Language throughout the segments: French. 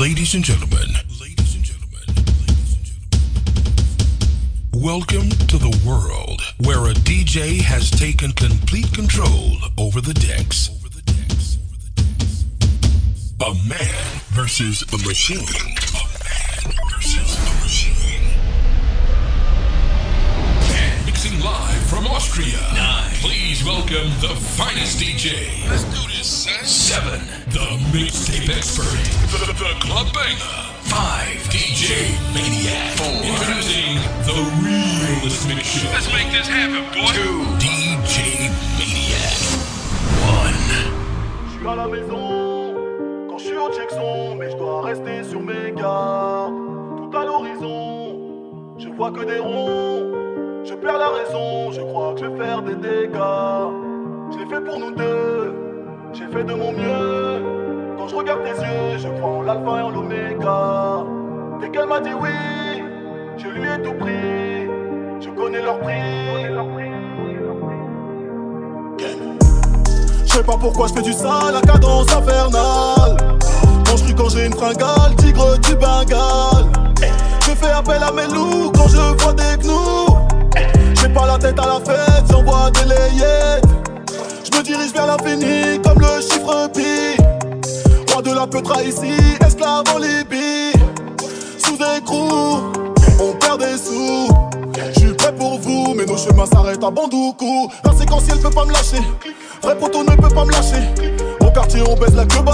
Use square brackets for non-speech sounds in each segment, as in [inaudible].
Ladies and gentlemen, ladies and gentlemen, welcome to the world where a DJ has taken complete control over the decks. A man versus a machine. A man versus a machine. And mixing live from Austria. Nine. Please welcome the finest DJ. Let's do this, son. Seven. The mixtape expert. The, the club banger. Five. DJ Maniac. Four. Introducing the realest mix show. Let's make this happen, boy. Two. DJ Maniac. One. Je suis à la maison quand je suis au Jackson, mais je dois rester sur mes gardes. Tout à l'horizon, je vois que des ronds. Je perds la raison, je crois que je vais faire des dégâts. Je l'ai fait pour nous deux, j'ai fait de mon mieux. Quand je regarde tes yeux, je crois en l'alpha et en l'oméga. Dès qu'elle m'a dit oui, je lui ai tout pris. Je connais leur prix. Je sais pas pourquoi je fais du sale, la cadence infernale. Quand je crie quand j'ai une fringale, tigre du Bengale. Je fais appel à mes loups quand je vois des gnous. J'ai pas la tête à la fête, j'envoie des layettes. Je me dirige vers l'infini comme le chiffre pi. Roi de la peutra ici, esclave en Libye. Sous écrou, on perd des sous. Pour vous, mais nos chemins s'arrêtent à Bandoukou. La séquentielle peut pas me lâcher. Vrai poteau ne peut pas me lâcher. Au quartier, on baise la queue.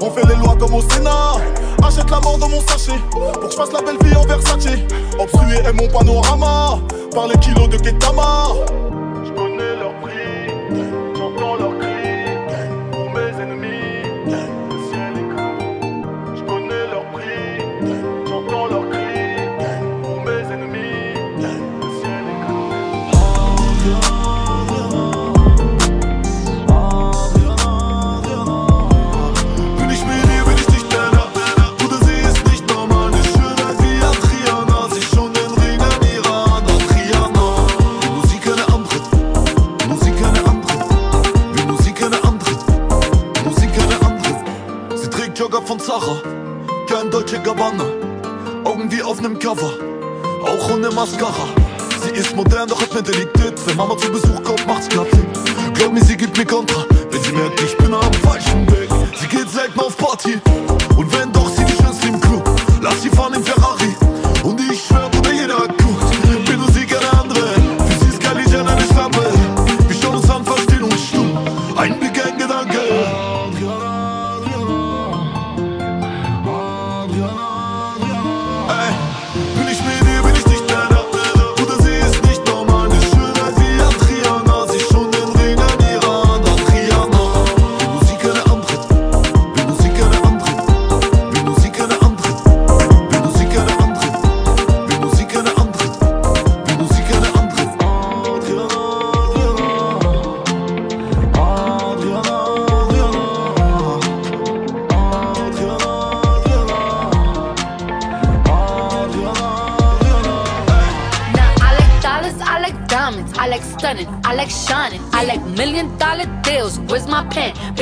On fait les lois comme au Sénat. Achète la mort dans mon sachet. Pour que je fasse la belle vie en Versace. Obstrué est mon panorama. Par les kilos de Ketama. Je connais leur prix. Gabbana, Augen wie auf nem Cover, auch ohne Mascara. Sie ist modern, doch hat Mentalität. Wenn Mama zu Besuch kommt, macht's glatt. Glaub mir, sie gibt mir Kontra, wenn sie merkt, ich bin am falschen Weg. Sie geht selten auf Party und wenn doch, sie die schönste im Club. Lass sie fahren im Ferrari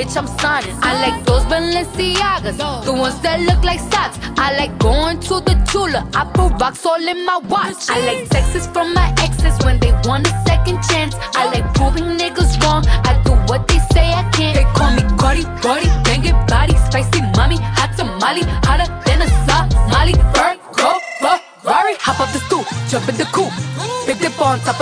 Bitch, I'm signing. I like those Balenciagas, the ones that look like socks. I like going to the Tula, I put rocks all in my watch. I like texts from my exes when they want a second chance. I like proving niggas wrong. I do what they say I can't. They call me Cardi, Cardi, banging body, spicy mommy, hot tamale, hotter than a Somali. Virgo, Ferrari, hop off the stool, jump in the coupe.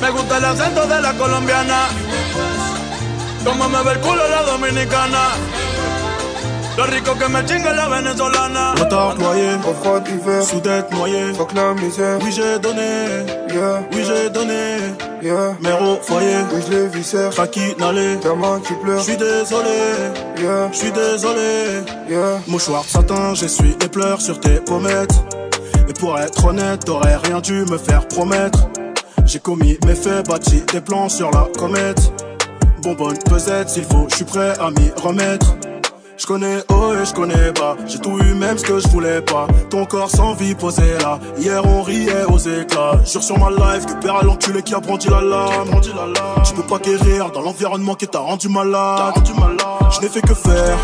Me gusta el acento de la colombiana. Como me ve el culo la dominicana. Lo rico que me chingue la venezolana. Retard noyé, Au froid d'hiver, sous d'être noyé. fuck la misère. Oui, j'ai donné, Yeah, oui, j'ai donné. yeah. Mère au foyer, Oui, je les viscère. Traki n'allait. Gamin qui pleure. J'suis désolé, Yeah, j'suis désolé. yeah. Mouchoir satin, j'essuie les pleurs sur tes pommettes. Et pour être honnête, t'aurais rien dû me faire promettre. J'ai commis mes faits, bâti des plans sur la comète. Bonbonne pesette, s'il faut, je suis prêt à m'y remettre. Je connais haut et je connais bas, j'ai tout eu même ce que je voulais pas. Ton corps sans vie posé là, hier on riait aux éclats. Jure sur ma life que père à l'enculé qui a brandi la lame. Tu peux pas guérir dans l'environnement qui t'a rendu malade. Je n'ai fait que faire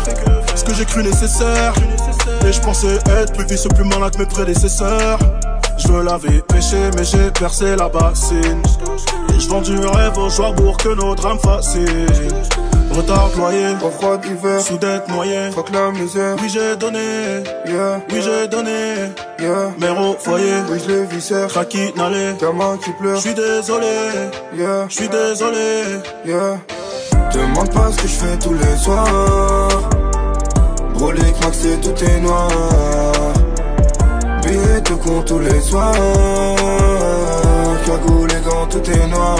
ce que j'ai cru nécessaire. Et je pensais être plus vicieux, plus malin que mes prédécesseurs. Je veux laver, péché, mais j'ai percé la bassine. Et je vends du rêve aux joueurs pour que nos drames fascinent. Retard noyé, Au froid d'hiver, sous d'être noyé. fuck la misère. Oui, j'ai donné, Yeah, oui, j'ai donné. yeah. Mère au foyer, Oui, je les viscère. Traki n'allait. Gamin qui pleure. J'suis désolé, Yeah, j'suis désolé. yeah. Demande pas ce que je fais tous les soirs. Brolic, Max et tout est noir. De con tous les soirs. Cagoule et gants, tout est noir.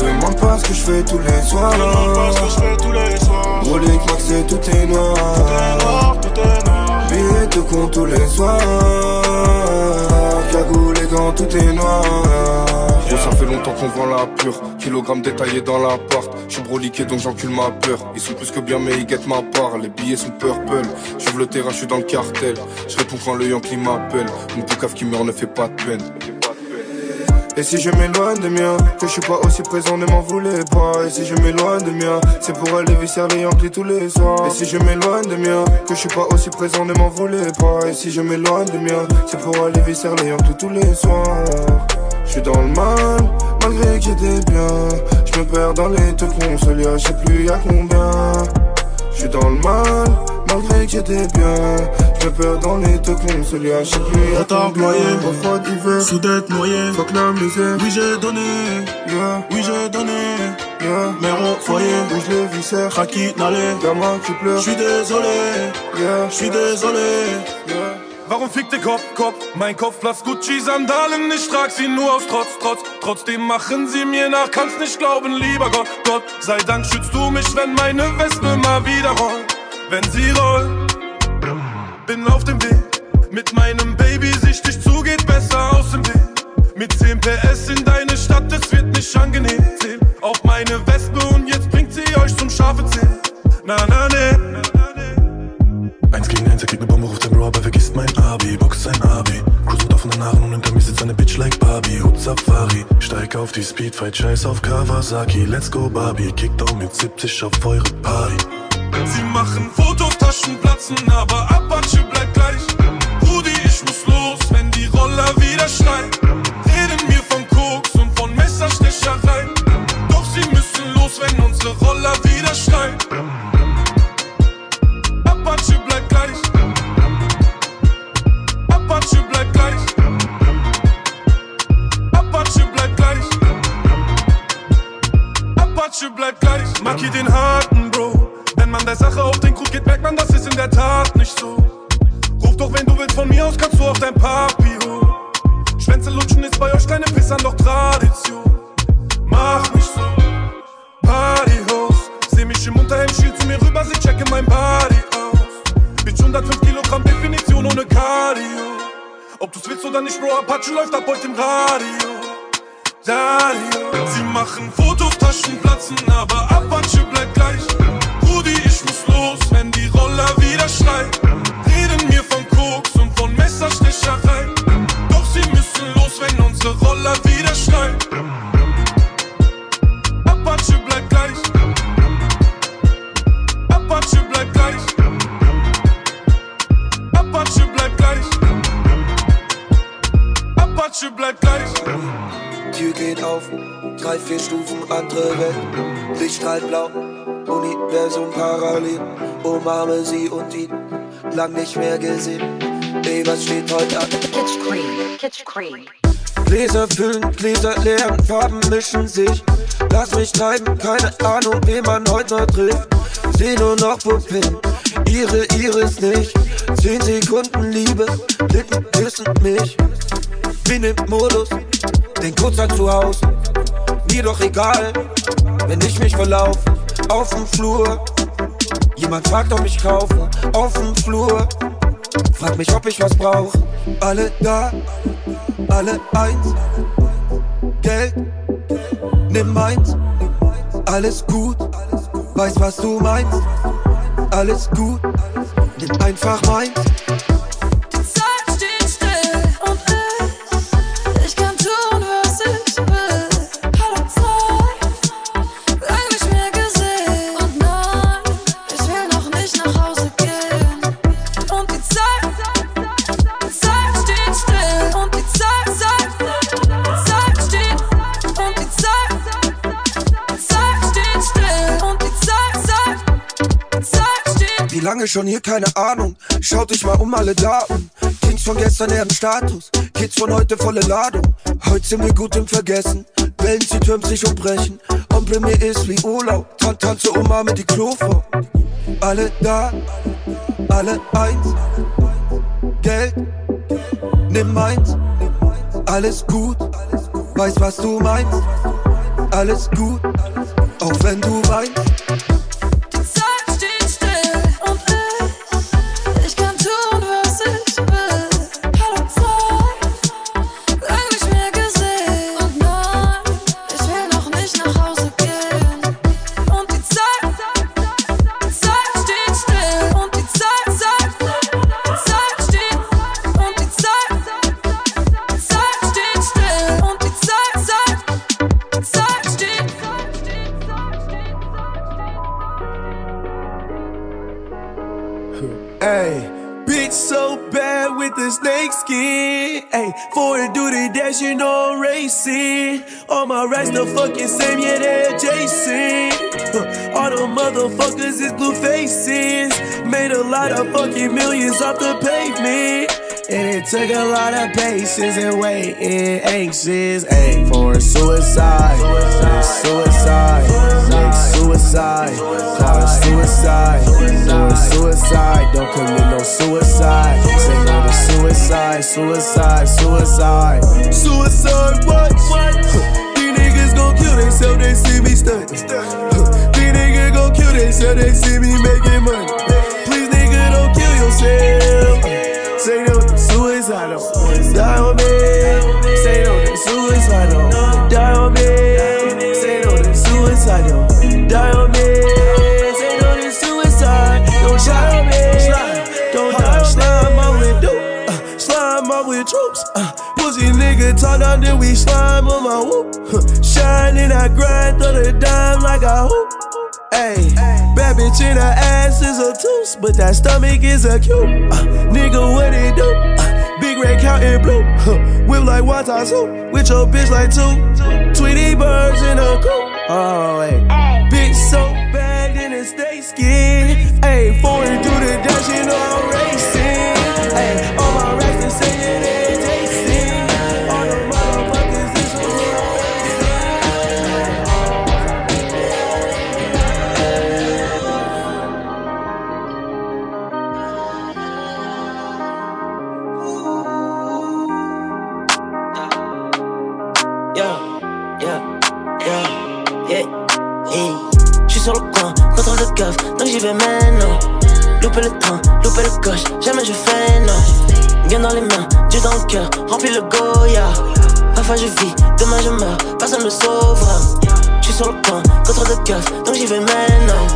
Demande pas ce que je fais tous les soirs. Demande pas ce que je fais tous les soirs. Brolic, Max et tout est noir. Tout est noir, tout est noir. Billets de con tous les soirs Cagoule et gants, tout est noir ça fait longtemps qu'on vend la pure Kilogramme détaillé dans l'appart Je suis broliqué donc j'encule ma peur Ils sont plus que bien mais ils guettent ma part Les billets sont purple J'ouvre le terrain, je suis dans le cartel Je réponds quand le Yankee m'appelle Mon poucave qui meurt ne fait pas de peine et si je m'éloigne de mien, que je suis pas aussi présent, ne m'en voulez pas. Et si je m'éloigne de mien, c'est pour aller visser les Yankees tous les soirs. Et si je m'éloigne de mien, que je suis pas aussi présent, ne m'en voulez pas. Et si je m'éloigne de mien, c'est pour aller visser les Yankees tous les soirs. Je suis dans le mal, malgré que j'étais bien. Je me perds dans les deux consoles, je sais plus y'a combien. Je suis dans le mal, malgré que j'étais bien. Je me perds dans les deux consoles, je sais plus Retard combien. noyé. Froid d'hiver, Sous d'être noyé. fuck la misère. Oui, j'ai donné, Yeah, oui, j'ai donné. yeah. Mère au foyer, Oui, je les viscère. Traki n'allait. Gamin qui pleure. J'suis désolé, Yeah, j'suis désolé. Warum fickt der Kopf, Kopf? Mein Kopf platzt Gucci-Sandalen, ich trag sie nur aus Trotz, Trotz. Trotzdem machen sie mir nach, kannst nicht glauben, lieber Gott, Gott. Sei Dank schützt du mich, wenn meine Wespe mal wieder rollt. Wenn sie rollt, bin auf dem Weg. Mit meinem Baby sichtig zu, geht besser aus dem Weg. Mit 10 PS in deine Stadt, es wird nicht angenehm. Zähl auf meine Wespe und jetzt bringt sie euch zum Schafe zählen. Na, na, ne. Eins gegen eins, er kriegt ne Bombe, ruft sein Bro, aber vergisst mein Abi, Box sein Abi. Cruise mit offenen Haaren und hinter mir sitzt eine Bitch like Barbie, Hut Safari. Steig auf die Speedfight, scheiß auf Kawasaki, let's go Barbie, Kickdown mit 70 auf eure Party. Sie machen Fotos, platzen, aber Apache bleibt gleich. Rudi, ich muss los, wenn die Roller wieder schreien. Reden mir von Koks und von Messerstechereien. Doch sie müssen los, wenn unsere Roller wieder schreien. Apache bleibt gleich. Apache bleibt gleich. Maki den harten Bro. Wenn man der Sache auf den Grund geht, merkt man, das ist in der Tat nicht so. Ruf doch, wenn du willst, von mir aus kannst du auf dein Papi holen. Schwänze lutschen ist bei euch keine Pissern, doch Tradition. Mach nicht so. Partyhaus. Seh mich im Unterhemd, schiel zu mir rüber, sie checke mein Body aus. Bitch, 105 Kilogramm Definition ohne Cardio. Ob du's willst oder nicht, Bro, Apache läuft ab heute im Radio. Radio. Sie machen Fotos, platzen, aber Apache bleibt gleich. Rudi, ich muss los, Welt. Licht strahlt blau, Universum parallel. Umarme sie und ihn, lang nicht mehr gesehen. Ey, was steht heute an? Kitsch Cream, Kitsch Cream. Gläser füllen, Gläser leeren, Farben mischen sich. Lass mich treiben, keine Ahnung, wen man heute noch trifft. Seh nur noch Pupillen, ihre Iris nicht. Zehn Sekunden Liebe, Lippen küssen mich. Bin im Modus, denk kurz an zu Hause. Mir doch egal, wenn ich mich verlauf. Auf dem Flur, jemand fragt, ob ich kaufe. Auf dem Flur, frag mich, ob ich was brauch. Alle da, alle eins. Geld, nimm meins. Alles gut, weiß, was du meinst. Alles gut, nimm einfach meins. Lange schon hier, keine Ahnung. Schaut euch mal um alle Daten. Kings von gestern eher Status. Kids von heute volle Ladung. Heute sind wir gut im Vergessen. Wellen sie türmt sich und brechen. Ompel mir ist wie Urlaub. Tan tanze Umarme die Klofrau. Alle da, alle eins. Geld, nimm meins. Alles gut, weiß was du meinst. Alles gut, auch wenn du weinst. You know I'm racing. All my racks the fucking same, yeah, they're Jason. All the motherfuckers is blue faces. Made a lot of fucking millions off the pavement. And it took a lot of patience and waiting, anxious, ayy, for suicide. Suicide, suicide, suicide, call it suicide. Suicide, don't commit no suicide. Say no suicide, suicide, suicide. Suicide, what? These niggas gon' kill themselves, they see me stunt. These niggas gon' kill themselves, they see me making money. Please, nigga, don't kill yourself. Say no to suicidal, die on me. Say no to suicidal, talk down, then we slime on my whoop. Shining, I grind through the dime like a hoop. Ayy, bad bitch in her ass is a tooth, but that stomach is a cute. Uh, nigga, what it do? Uh, big red counting blue. Huh, whip like water soup, with your bitch like two. Tweety birds in a coop. Oh, wait. Bitch so bad in a stay skin. Ayy, foreign do the dash, you know donc j'y vais maintenant. Louper le train, louper le coche, jamais je fais non. Bien dans les mains, Dieu dans le cœur, remplis le Goya. Parfois je vis, demain je meurs, personne me sauvera. J'suis sur le coin, contrôle de keuf, donc j'y vais maintenant.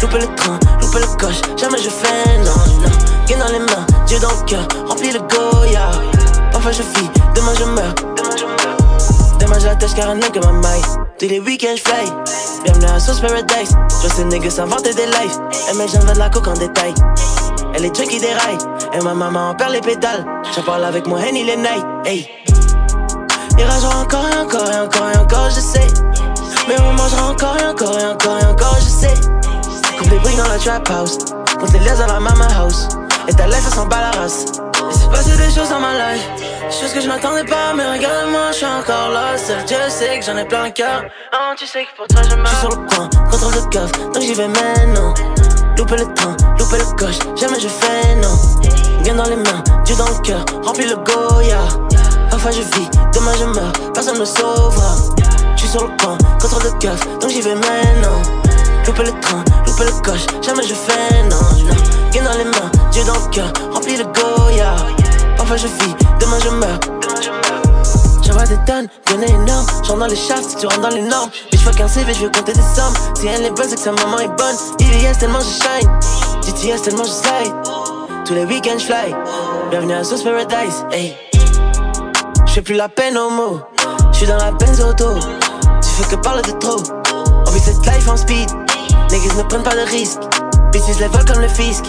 Louper le train, louper le coche, jamais je fais non, non. Bien dans les mains, Dieu dans le cœur, remplis le Goya. Parfois je vis, demain je meurs, meurs. Demain j'attache car un que ma maille Tous les week-ends j'fly Bienvenue à Sauce Paradise Je ces niggas s'inventer des lives Elle met jamais de la coke en détail Elle est junkie des rails Et ma maman en perd les pédales J'en parle avec moi Henny les night Hey Il ragera encore et encore et encore et encore, je sais. Mais on mangera encore et encore et encore et encore, je sais. Coupe les briques dans la trap house. Compte les liens dans la mama house. Et ta life, elle s'en bat la race. Il s'est passé des choses dans ma life. Des choses que je n'attendais pas, mais regarde-moi, je suis encore là. Seul Dieu sait que j'en ai plein le cœur. Oh, tu sais que pour toi, je meurs. Suis sur le coin, contrôle de coffre, donc j'y vais maintenant. Louper le train, louper le coche, jamais je fais non. Bien dans les mains, Dieu dans le cœur, remplis le Goya. Parfois je vis, demain je meurs, personne me sauvera. Je suis sur le coin, contrôle de coffre, donc j'y vais maintenant. Louper le train, louper le coche, jamais je fais non. non. Dans les mains, Dieu dans le cœur, remplis le Goya. Parfois je vis, demain je meurs. J'envoie des tonnes, bien énorme. J'entre dans les shafts, tu rentres dans les normes. Bitch, fuck un CV, je veux compter des sommes. Si elle est bonne, c'est que sa maman est bonne. IDS tellement je shine. GTS tellement je slide. Tous les week-ends, je fly. Bienvenue à Sauce Paradise, hey. J'fais plus la peine au mot. J'suis dans la Benz auto. Tu fais que parler de trop. On vit cette life en speed. Niggas ne prennent pas de risques. Bitches les volent comme le fisc.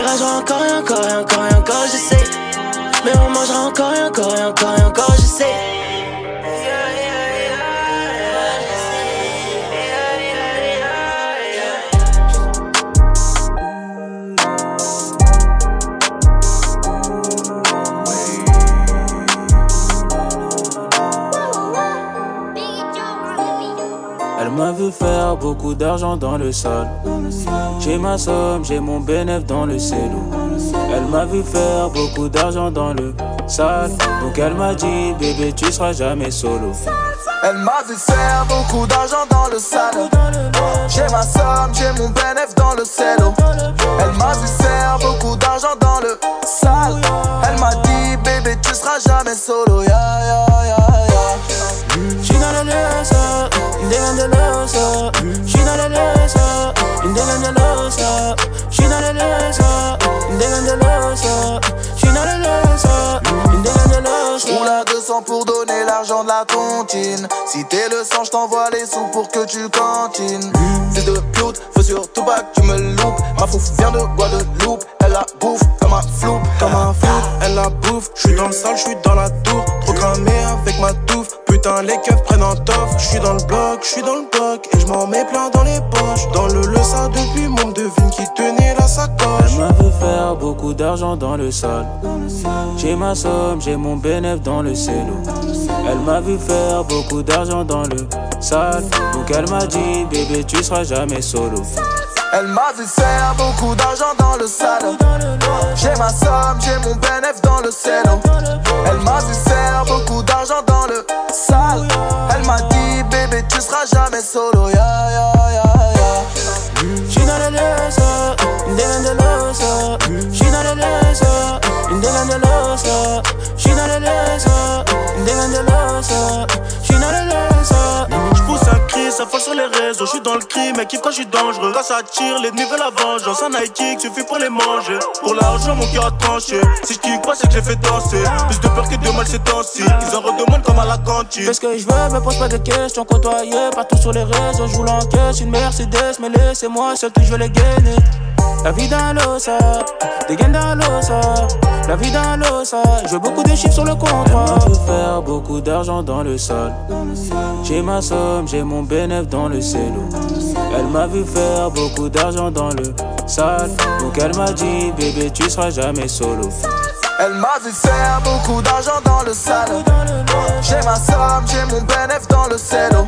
Il ragera encore et encore et encore et encore, je sais. Mais on mangera encore et encore et encore et encore, je sais. Elle m'a vu faire beaucoup d'argent dans le sol. J'ai ma somme, j'ai mon bénéf dans le cello. Elle m'a vu faire beaucoup d'argent dans le sale. Donc elle m'a dit, bébé, tu seras jamais solo. Elle m'a vu faire beaucoup d'argent dans le salon. J'ai ma somme, j'ai mon bénéf dans le cello. Elle m'a vu faire beaucoup d'argent dans le sale. Elle m'a dit, bébé, tu seras jamais solo. Ya, ya, ya, ya. She got a loser, in uh, the end the loser. She got a loser, in uh, the end the loser. She got a loser, in uh, the end the loser. À 200 pour donner l'argent de la tontine. Si t'es le sang, je t'envoie les sous pour que tu cantines. C'est de pute, faut surtout pas que tu me loupes. Ma fouf vient de Guadeloupe, elle la bouffe comme un flou, comme un flou. Elle la bouffe, je suis dans le sale, je suis dans la tour. Trop cramé avec ma touffe. Putain, les keufs prennent un tof. Je suis dans le bloc, je suis dans le bloc. Et je m'en mets plein dans les poches. Dans le le ça depuis mon devine qui tenait la sacoche. Elle m'a vu faire beaucoup d'argent dans le sol. J'ai ma somme, j'ai mon bénéf dans le cello. Elle m'a vu faire beaucoup d'argent dans le sale. Donc elle m'a dit, bébé, tu seras jamais solo. Elle m'a vu faire beaucoup d'argent dans le salon. J'ai ma somme, j'ai mon bénéf dans le cello. Elle m'a vu faire beaucoup d'argent dans le sale. Elle m'a dit, bébé, tu seras jamais solo. Ya, ya, ya. She not a loser, indigan de loser. She not a loser, indigan de loser. She not a loser, indigan de loser. She not a loser. J'pousse un cri, ça folle sur les réseaux. J'suis dans le crime, mais kiffe quand j'suis dangereux. Quand ça tire, l'ennemi veut la vengeance. Un high kick suffit pour les manger. Pour l'argent, mon cœur a tranché. Si j'kick pas, c'est que j'ai fait danser. Plus de peur que de mal ces temps-ci. Ils en redemandent comme à la cantine. Fais ce que je veux, me pose pas de questions. Côtoyé partout sur les réseaux, je vous l'encaisse. Une Mercedes, mais laissez-moi seul que je les gainer. La vie d'un losa, des gains d'un losa. La vie d'un losa, je veux beaucoup de chiffres sur le. Elle m'a vu faire beaucoup d'argent dans le sol. J'ai ma somme, j'ai mon bénéf dans le cello. Elle m'a vu faire beaucoup d'argent dans le sale. Donc elle m'a dit, bébé, tu seras jamais solo. Elle m'a vu faire beaucoup d'argent dans le salon. J'ai ma somme, j'ai mon bénéf dans le cello.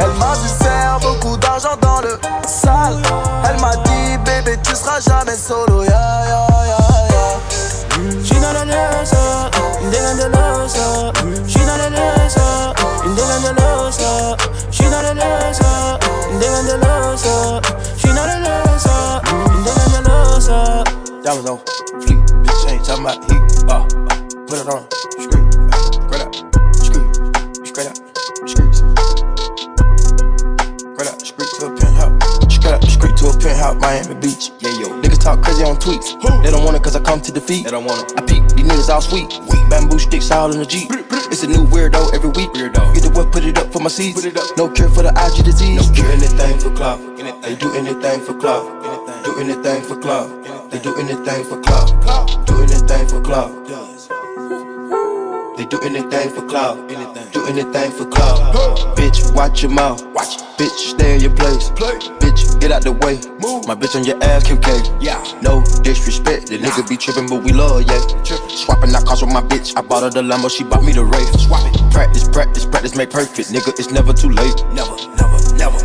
Elle m'a vu faire beaucoup d'argent dans le sale. Elle m'a dit, bébé, tu seras jamais solo. Ya, ya, ya, ya. She not a loser, indigan de loser. She not a loser, indigan de loser. She not a loser, indigan de loser. She not a loser, indigan de Diamonds on fleek, bitch ain't talking about heat. Uh, uh, put it on, screw, straight up, screw, straight up, screw, straight up, screw to a penthouse, straight up, screw to a penthouse, Miami Beach. Yeah, yo, niggas talk crazy on tweets. They don't want it cause I come to defeat. They don't want it. I peek, these niggas all sweet. Bamboo sticks all in the Jeep. It's a new weirdo every week. Weirdo. Get the what, put it up for my seeds. Put it up. No cure for the IG disease. No cure anything for clout. They do anything for clout. Do anything for clout. They do anything for clout. Do anything for clout. They do anything for clout. Do anything for clout. Bitch, watch your mouth. Watch. Bitch, stay in your place. Bitch, get out the way. Move my bitch on your ass, QK. Yeah. No disrespect. The nigga be tripping, but we love, yeah. Swapping out cars with my bitch. I bought her the Lambo, she bought me the Wraith. Swap it. Practice, practice, practice, make perfect. Nigga, it's never too late. Never, never, never.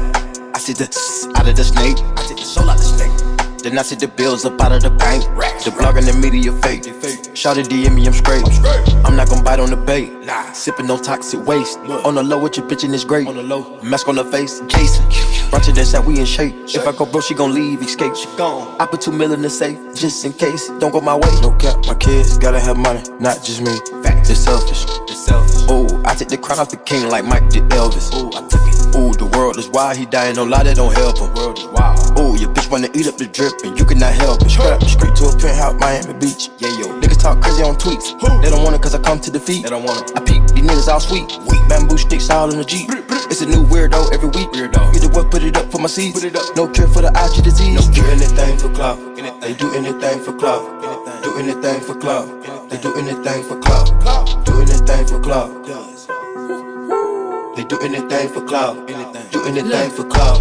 I see the out of the snake. I take the soul out the snake. Then I see the bills up out of the bank. The blog and the media fake. Shout it DM me, I'm straight. I'm not gon' bite on the bait. Sipping no toxic waste. On the low with your bitch and it's great. On the low. Mask on the face, Jason. Ratchet and said we in shape. If I go bro, she gon' leave, escape. She gone. I put two mil in the safe, just in case. Don't go my way. No cap, my kids gotta have money, not just me. They're selfish. They're selfish. Ooh, I take the crown off the king like Mike did Elvis. Ooh, I took it. Ooh, the world is wild, he dying, no lie, that don't help him. World is wild. Ooh, your bitch wanna eat up the drip, and you cannot help it. Strap straight to a penthouse, Miami Beach. Yeah, yo. Niggas talk crazy on tweets. They don't want it cause I come to defeat. They don't want it. I peep, these niggas all sweet. Bamboo sticks all in the Jeep. It's a new weirdo every week. Weirdo. Either way, put it up for my seeds. Put it up. No cure for the IG disease. No do anything for clout. They do anything for clout. Do anything for clout. They do anything for club. Do anything for clout. They do anything for clout. Do anything for clout.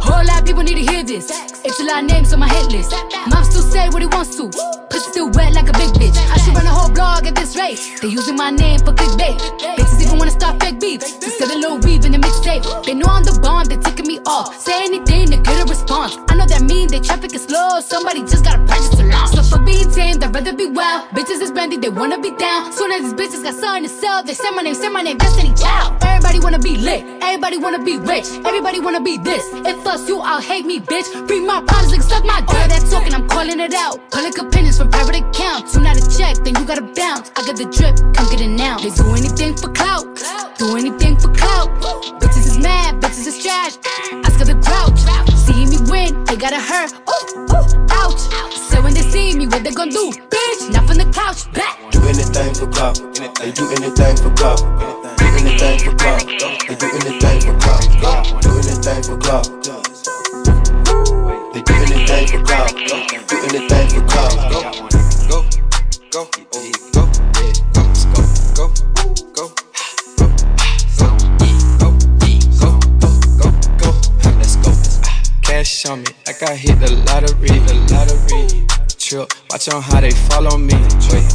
Whole lot of people need to hear this. It's a lot of names on my hit list. Mom still say what he wants to. Pussy still wet like a big bitch. I should run a whole blog at this rate. They using my name for clickbait. Bitches even wanna start fake beef. Just Instead of little weave in the mixtape. They know I'm the bomb, they ticking me off. Say anything to get a response. I know that mean they traffic is slow. Somebody just gotta purchase the launch. So for being tame, I'd rather be wild. Bitches is brandy, they wanna be down. Soon as these bitches got something to sell, they say my name, say my name, Destiny Child. Everybody wanna be lit, everybody wanna be rich, everybody wanna be this. If us you, I'll hate me, bitch. Free my problems, like suck my dick. All That talking, I'm calling it out. Public opinions from private accounts. You not a check, then you gotta bounce. I got the drip, come get it now. They do anything for clout, do anything for clout. Bitches is mad, bitches is trash. Her the grouch. See me win, they gotta hurt. Ooh, ooh, ouch. So when they see me, what they gon' do? Bitch, not from the couch, back. Do anything for clout. They do anything for clout. Do anything for clout. They do anything for clout. Do anything for clout. They do anything for clout. Do anything for clout. Go, go, go, go, go, go, go, go. Cash on me, like I hit the lottery, the lottery. Trip, watch on how they follow me. Wait,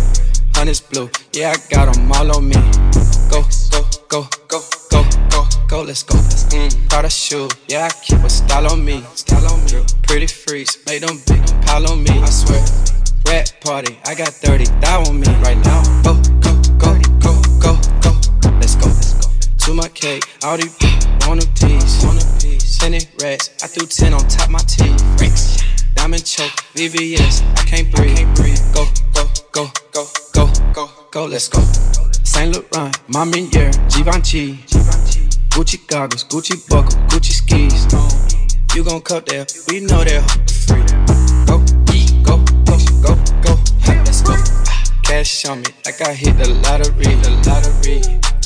honey's blue, yeah, I got them all on me. Go, go, go, go, go, go, go, let's go. Mm, Prada shoe, yeah, I keep a style on me. Style on me. Pretty freaks, make them big pile on me. I swear. Rat party, I got 30 thou on me right now. Go, go, go, go, go, go, let's go. Let's go. To my cake, all these want a piece. It rats, I threw 10 on top my teeth. Freaks. Diamond choke, VVS, I can't breathe. Go, go, go, go, go, go, go, let's go. Saint Laurent, Mamier, Givenchy. Gucci goggles, Gucci buckle, Gucci skis. You gon' cut there, we know that free. Go, go, go, go, go, let's go. Ah, cash on me, like I hit the lottery, the lottery.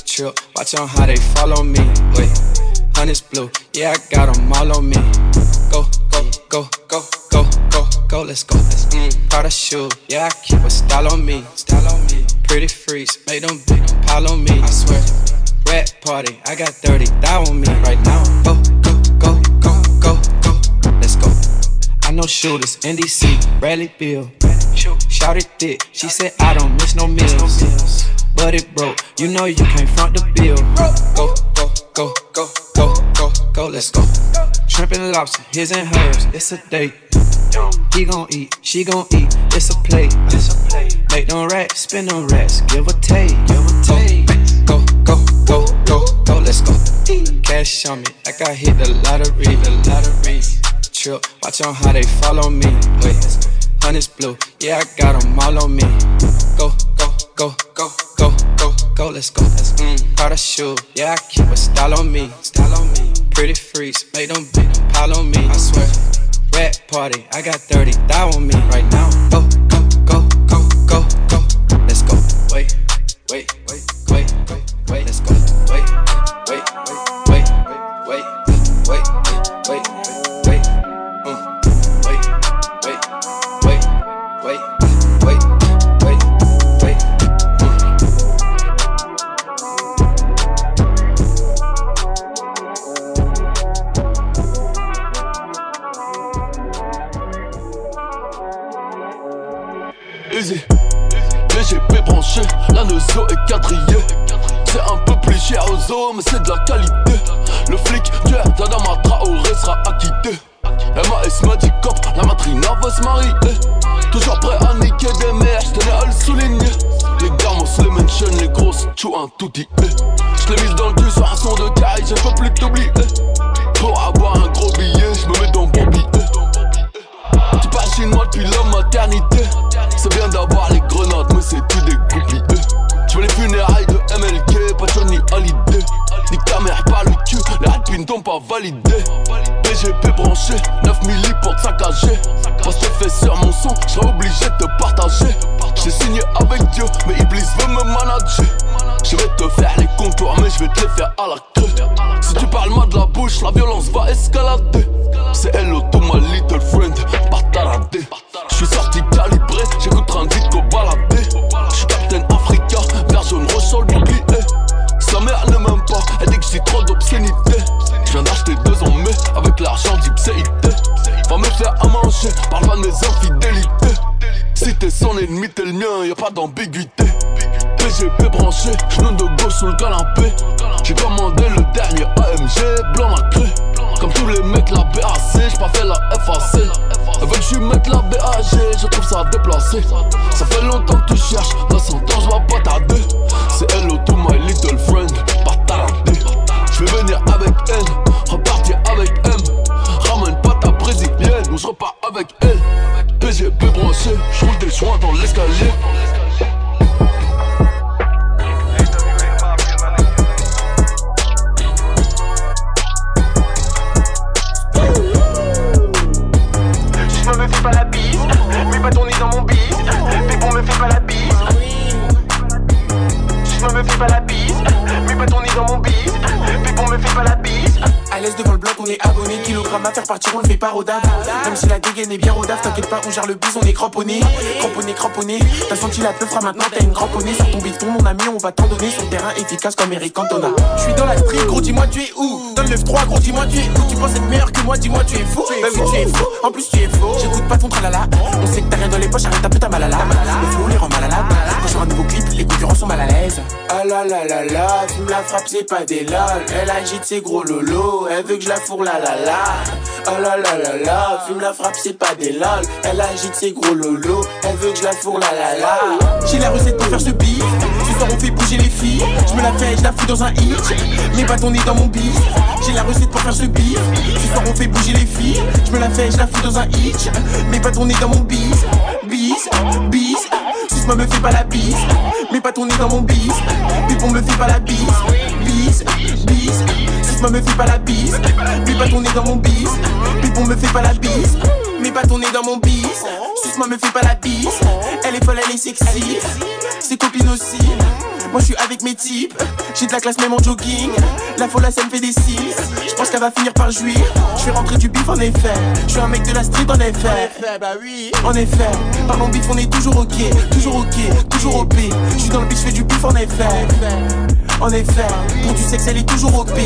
Trip, watch on how they follow me. Wait, honey's blue, yeah, I got them all on me. Go, go, go, go, go, go, go, let's go. Mm, Prada shoe, yeah, I keep a style on me. Style on me. Pretty freaks, make them big pile on me. I swear. Rat party, I got 30 thou on me right now. Go, go, go, go, go, go, let's go. I know shooters, NDC, Bradley Bill. Shout it thick, she said I don't miss no meals. But it broke, you know you can't front the bill. Go, go, go, go, go, go, go, let's go. Shrimp and lobster, his and hers, it's a date. He gon' eat, she gon' eat, it's a plate. Make them racks, spin them racks, give a take, give a take. Go, go, go, go, go, let's go. Cash on me, like I hit the lottery, the lottery. Trip, watch on how they follow me. Wait, honey's blue, yeah, I got them all on me. Go, go, go, go, go, go, go, let's go. Mm, Prada shoe, yeah, I keep a style on me. Style on me. Pretty freaks, make them big pile on me. I swear. Rat party, I got 30 thou on me right now. Go, PGP branché, genou de gauche sous le canapé. J'ai commandé le dernier AMG, blanc macré. Comme tous les mecs, la BAC, j'ai pas fait la FAC. Elle veut que je mette la BAG, je trouve ça déplacé. Ça fait longtemps que tu cherches, dans 100 ans, je vais pas tarder. C'est hello to my little friend, pas tarder. Je vais venir avec elle, repartir avec M. Ramène pas ta brésilienne, ou je repars avec elle. PGP branché, je roule des joints dans l'escalier. On est abonné. Kilogramme à faire partir, on le fait pas rodave. Même si la dégaine est bien rodave, t'inquiète pas, on gère le bise, on est cramponné. Cramponné, cramponné. T'as senti la teufra, maintenant t'as une cramponnée. Sur ton mon ami, on va t'en donner. Sur terrain efficace comme Eric Cantona. Je suis dans la street, gros, dis-moi tu es où? Donne le 3 gros, dis-moi tu es où? Tu penses être meilleur que moi, dis-moi tu es fou. Bah oui, tu es fou, en plus tu es faux. J'écoute pas ton tralala. On sait que t'as rien dans les poches, arrête un peu ta malala. Le flow les rend mal à la Quand un nouveau clip, les concurrents sont mal à l'aise. Ah la la la la, tu me la frappes, c'est pas des lol. Elle agite ses gros lolos, elle veut que je la la la la. Ah la la la la, fume la frappe, c'est pas des lol. Elle agite ses gros lolos, elle veut que je la fourre la la la. J'ai la recette pour faire ce beat. Ce soir on fait bouger les filles. Je me la fais, je la fous dans un hit. Pas ton nez dans mon beat. J'ai la recette pour faire ce beat. Ce soir on fait bouger les filles. Je me la fais, je la fous dans un hit. Pas ton nez dans mon beat. Bis, bis. Susma me fait pas la bise. Pas ton nez dans mon bis. Pipon me fait pas la bise. Susma me fait pas la bise. Mets pas ton nez dans mon bis. Pipon me fait pas la bise. Mets pas ton nez dans mon bis. Susma me fait pas la bise. Elle est folle, elle est sexy. Ses copines aussi. Moi je suis avec mes types. J'ai de la classe même en jogging. La folle, ça me fait des cils. Je pense qu'elle va finir par jouir. Je fais rentrer du bif en effet. Je suis un mec de la street en effet. bah oui. En effet. Parlons bif, on est toujours ok. Toujours ok. Toujours OP. Je suis dans le bif, je fais du bif en effet. En effet. Pour du sexe, elle est toujours OP.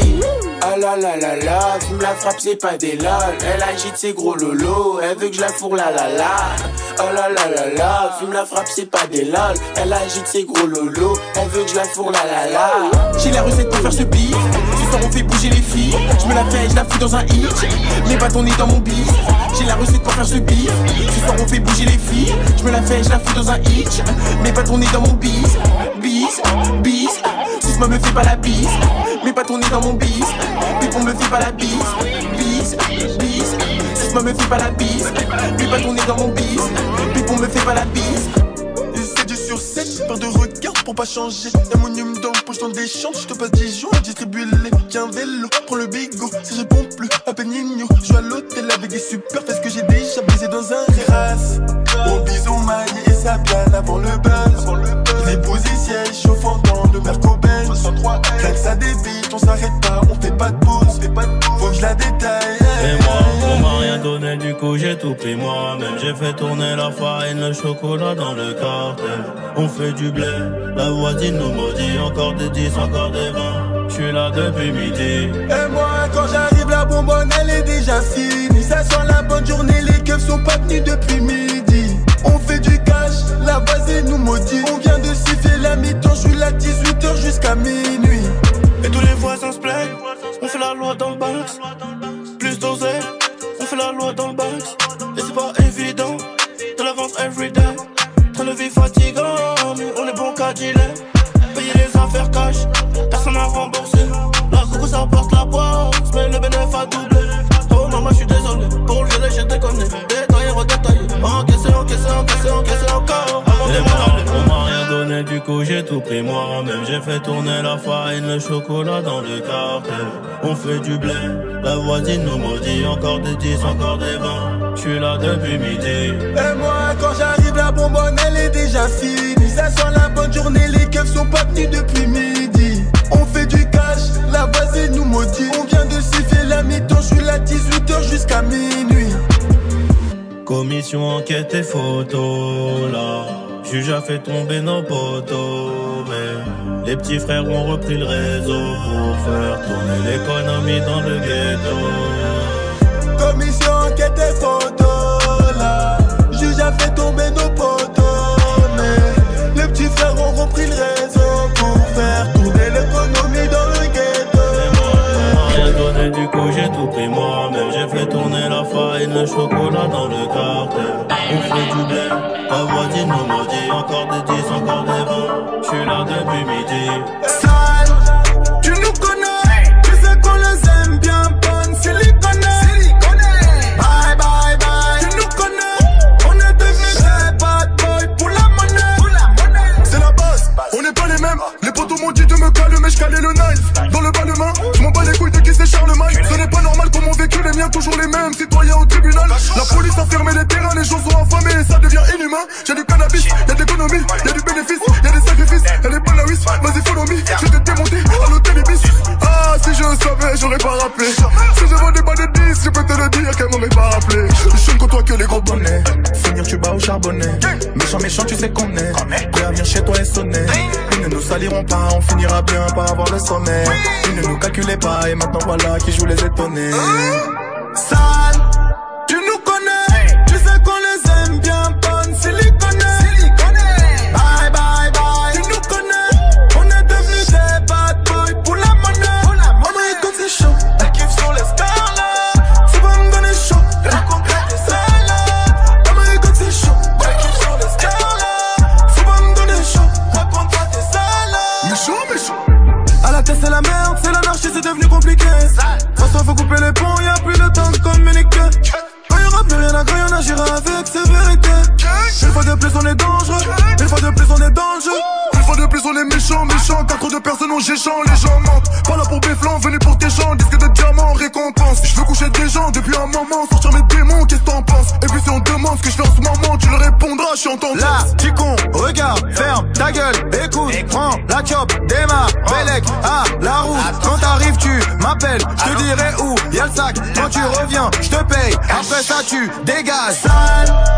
Ah la la la la, tu me la frappes, c'est pas des lol. Elle agite ses gros lolos, elle veut que je la fourre la la la. Oh la la la la, fume la frappe, c'est pas des lol. Elle agite ses gros lolos, elle veut que je la fourre la la la. J'ai la recette pour faire ce beat. Ce soir on fait bouger les filles. Je me la fais, je la fous dans un hit. Pas ton nez dans mon beat. J'ai la recette pour faire ce beat. Ce soir on fait bouger les filles. Je me la fais, je la fous dans un hit. Pas ton nez dans mon beat. Bis, bis. Susma me fait pas la bise. Mets pas ton nez dans mon bis. Pipon me fait pas la bise. Bis, bis. Susma me fait pas la bise. Mets pas dans mon bis. Pipon me fait pas la bise. C'est du sur 7, paire de regards pour pas changer. Y'a mon dans le poche dans des chants, je te passe 10 jours à distribuer les Tiens vélo, prends le bigot, si je réponds plus, à peine igno. Je à l'hôtel avec des super fesses que j'ai déjà brisé dans un terrasse. Au bison maillé et sa bienne avant le buzz. Les siège chauffant dans le Mercobel. Claque ça débite, on s'arrête pas, on fait pas de pause. Faut que je la détaille. Et moi, on m'a rien donné, du coup j'ai tout pris moi-même. J'ai fait tourner la farine, le chocolat dans le cartel. On fait du blé, la voisine nous maudit. Encore des 10, encore des 20. J'suis là depuis midi. Et moi, quand j'arrive, la bonbonne elle est déjà finie. Ça sent la bonne journée, les keufs sont pas venus depuis midi. On fait du cash, la base nous maudit. On vient de siffler la mi-temps, je suis là 18h jusqu'à minuit. Et tous les voisins se plaignent, on fait la loi dans le box. Plus dosé, on fait la loi dans le box. Et c'est pas évident, de l'avance everyday. Train de vie fatigant, nous on est bon qu'à dealer. Payer les affaires cash, personne n'a remboursé. La coco ça porte la boîte, mais le bénéfice a doublé. Oh maman, je suis désolé, pour le gérer, j'ai on m'a rien donné, du coup j'ai tout pris moi-même. J'ai fait tourner la farine, le chocolat dans le cartel. On fait du blé, la voisine nous maudit. Encore des 10, encore des 20. Je suis là depuis midi. Et moi, quand j'arrive, la bonbonne, elle est déjà finie. Ça sent la bonne journée, les keufs sont pas venus depuis midi. On fait du cash, la base nous maudit. On vient de siffler la mi-temps, je suis là 18h jusqu'à minuit. Commission enquête et photo là. Juge a fait tomber nos poteaux. Mais les petits frères ont repris le réseau pour faire tourner l'économie dans le ghetto. Commission enquête et photo là. Juge a fait tomber nos poteaux. Mais les petits frères ont repris le réseau pour faire tourner l'économie dans le ghetto. On m'a rien donné, du coup j'ai tout pris moi-même. J'ai fait tourner la farine, le chocolat dans depuis midi. Sale, tu nous connais, tu sais qu'on les aime bien bonne silicone. Bye bye bye, tu nous connais, on est devenus des bad boys pour la monnaie. C'est la base, on n'est pas les mêmes. Les potos m'ont dit de me caler, mais je calais le knife. Dans le bas de main, je m'en bats les couilles de qui c'est Charlemagne. Ce n'est pas normal qu'on vécu les miens, toujours les mêmes. Citoyens au tribunal. La police a fermé les terrains, les gens sont affamés et ça devient inhumain. J'ai du Méchant, méchant, tu sais qu'on est. Prêt à venir chez toi et sonner. Ils ne nous saliront pas, on finira bien par avoir le sommet. Ils ne nous calculaient pas et maintenant voilà qui joue les étonnés. Quand tu reviens, je te paye. Après ça, tu dégages.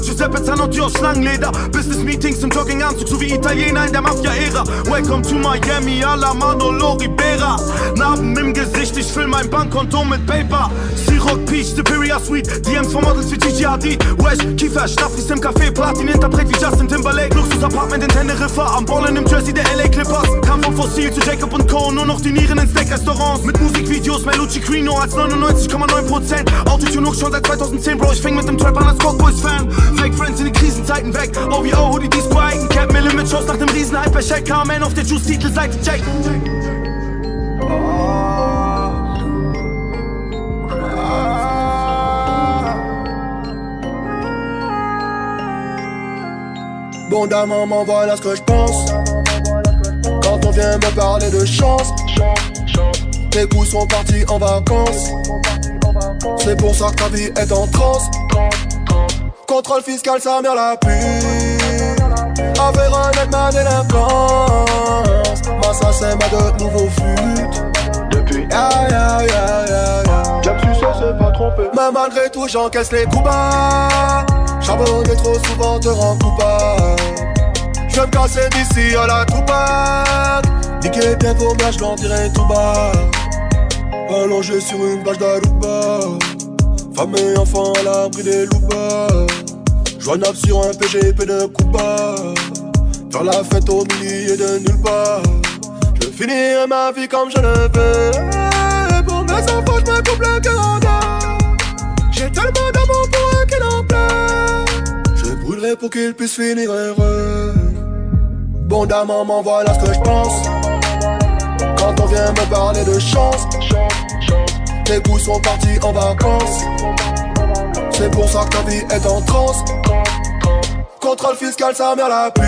Giuseppe Zanotti auf Schlangenleder. Business-Meetings im Jogginganzug, so wie Italiener in der Mafia-Ära. Welcome to Miami, a la Manolo Ribera. Narben im Gesicht, ich füll mein Bankkonto mit Paper. Siroc Peach, Superior Suite, DMs von Models wie Gigi Hadid. Wesh, Kiefer, Staffis im Café, Platin, Interpret wie Justin Timberlake. Luxus-Apartment in Teneriffa, am Ballen im Jersey der LA Clippers. Kam vom Fossil zu Jacob und Co., nur noch die Nieren in Steak-Restaurants. Mit Musikvideos, Melucci Crino als 99,9%. Autotune schon seit 2010, Bro, ich fäng mit dem Trap an als Cockboys-Fan. Fake Friends in den Krisenzeiten weg, OVO, Hoodie, Disco, Eigen, Cap, Mille mit Shows nach dem Riesenhype bei Shaq, KMN auf der Juice-Titelseite, check. Bon maman, voilà ce que je pense. Quand on vient me parler de chance Tes coups sont partis en vacances. C'est pour ça que ta vie est en transe. Contrôle fiscal, sa mère la pue Affaire honnête, ma délinquance Ma c'est ma de nouveaux flûtes Depuis ya ya ya ya ya J'aime su ça, c'est pas trompé. Mais malgré tout, j'encaisse les coups bas Charbonner trop souvent te rend coupable. Je me casser d'ici à la Tupac Niquer bien moi, je l'en dirai tout bas. Allongé sur une plage d'Aruba. Femme et enfant à l'abri des loupas Joignable sur un PGP de Cuba. Faire la fête au milieu de nulle part. Je finirai ma vie comme je le veux. Pour mes enfants, je me coupe le J'ai tellement d'amour pour eux qu'il en pleure Pour qu'ils puissent finir heureux. Bon maman, voilà ce que je pense. Quand on vient me parler de chance Tes coups sont partis en vacances. C'est pour ça que ta vie est en transe. Contrôle fiscal, sa mère la pue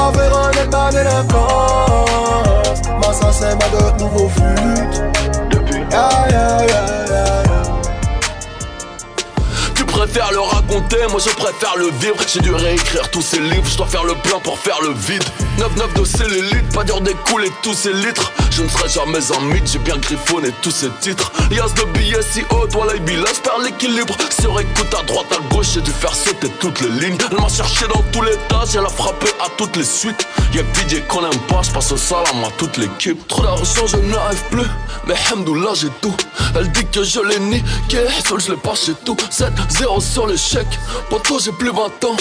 Affaire honnête, ma délinquance. Ma ça c'est ma de nouveaux flûtes Depuis. Ya ya Tu préfères le raconter, moi je préfère le vivre. J'ai dû réécrire tous ces livres, je dois faire le plein pour faire le vide. 9-9 de cellulite, pas dur d'écouler tous ces litres Je ne serai jamais un mythe, j'ai bien griffonné tous ces titres. Yas de billets si haut, toi la laisse perd l'équilibre. Sur écoute à droite, à gauche, j'ai dû faire sauter toutes les lignes. Elle m'a cherché dans tous les tas, j'ai la frappé à toutes les suites. Y'a que DJ qu'on aime pas, j'passe au salam à toute l'équipe. Trop d'argent, je n'arrive plus, mais hamdoullah j'ai tout. Elle dit que je l'ai niqué, seul je l'ai pas chez tout. 7-0 sur les chèques, poto j'ai plus 20 ans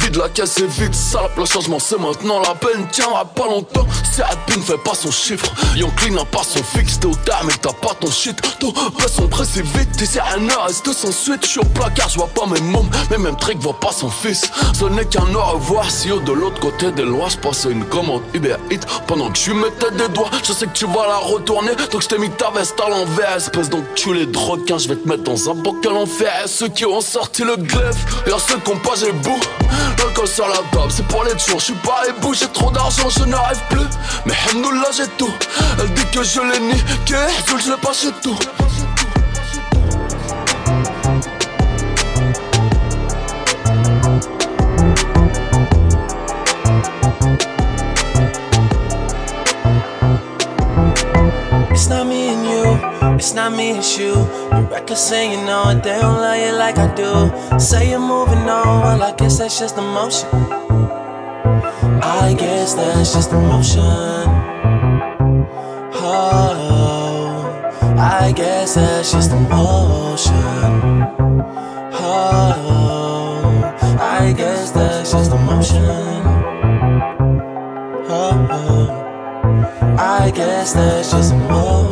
Vide la caisse est vide, salope, le changement c'est maintenant La peine. Tiendra pas longtemps, si Happy ne fait pas son chiffre. Yonkli n'a pas son fixe, t'es au terme mais t'as pas ton shit. Ton pression pressé vite, t'es un reste sans suite. Je suis au placard, je vois pas mes mômes, mais même Trick voit pas son fils. Ce n'est qu'un au revoir, si haut de l'autre côté des lois Je passais une commande Uber Eats. Pendant que je mettais des doigts Je sais que tu vas la retourner, donc je t'ai mis ta veste à l'envers Espèce d'enculé de requin, je vais te mettre dans un bocal en fer. Et ceux qui ont sorti le glaive, et à ceux qui ont pas j'ai beau L'alcool sur la table, c'est pour les tours, je suis pas ébou, j'ai trop d'argent, je n'arrive plus. Mais Hamdoullah j'ai tout, elle dit que je l'ai niqué, je l'ai pas chez tout it's not me, it's you. You're reckless and you know it, they don't love you like I do. Say you're moving on, well, I guess that's just emotion. I guess that's just emotion. Oh, I guess that's just emotion. Oh, I guess that's just emotion. Oh, oh I guess that's just emotion.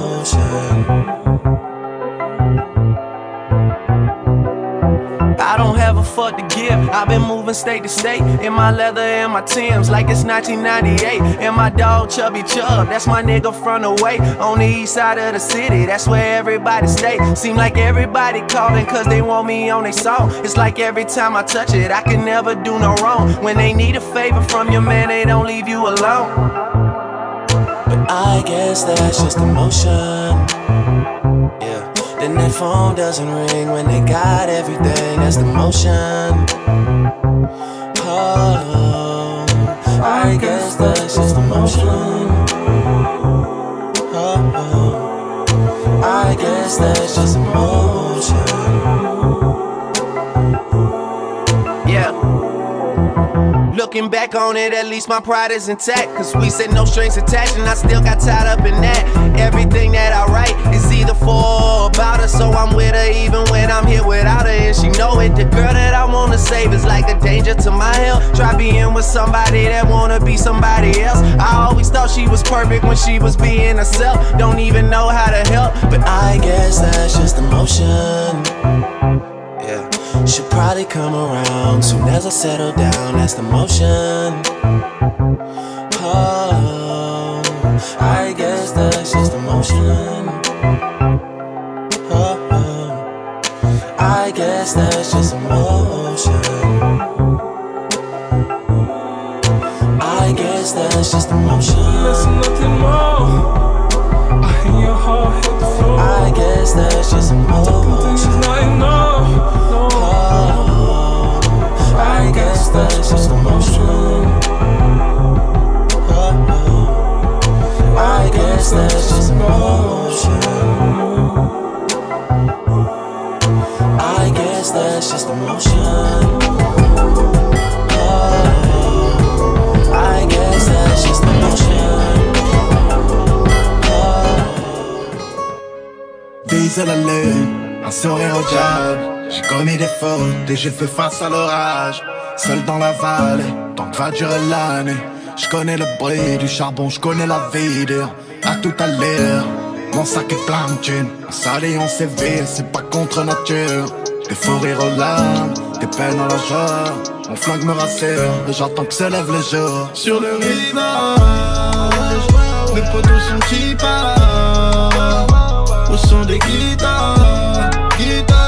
A to give. I've been moving state to state in my leather and my Timbs like it's 1998. And my dog Chubby Chub, that's my nigga from the way on the east side of the city. That's where everybody stay. Seem like everybody calling cause they want me on their song. It's like every time I touch it, I can never do no wrong. When they need a favor from your man, they don't leave you alone. But I guess that's just emotion. Then that phone doesn't ring when they got everything. That's the motion. Oh, I guess that's just emotion. Oh, oh, I guess that's just emotion. Looking back on it, at least my pride is intact. Cause we said no strings attached, and I still got tied up in that. Everything that I write is either for or about her, so I'm with her even when I'm here without her, and she know it. The girl that I wanna save is like a danger to my health. Try being with somebody that wanna be somebody else. I always thought she was perfect when she was being herself. Don't even know how to help, but I guess that's just emotion. She'll probably come around soon as I settle down. That's the motion. Oh, I guess that's just emotion. Oh, oh, I guess that's just emotion. I guess that's just emotion. That's nothing more. I hear your heart hit the floor. I guess that's just emotion. Oh, That's just emotion. I guess that's just emotion. Oh, I guess that's just emotion. Vise à la lune, un sourire au diable. J'ai commis des fautes et j'ai fait face à l'orage. Seul dans la vallée, tant que va durer l'année. Je connais le bruit du charbon, je connais la vie dur. À tout à l'heure, mon sac est plein de thunes. S'allie, on séville, c'est pas contre nature. Des fous rires aux des peines à la joie. Mon flingue me rassure, et j'attends que se lève le jour. Sur le rivage, mes potos sont qui partent Au son des guitares, guitares,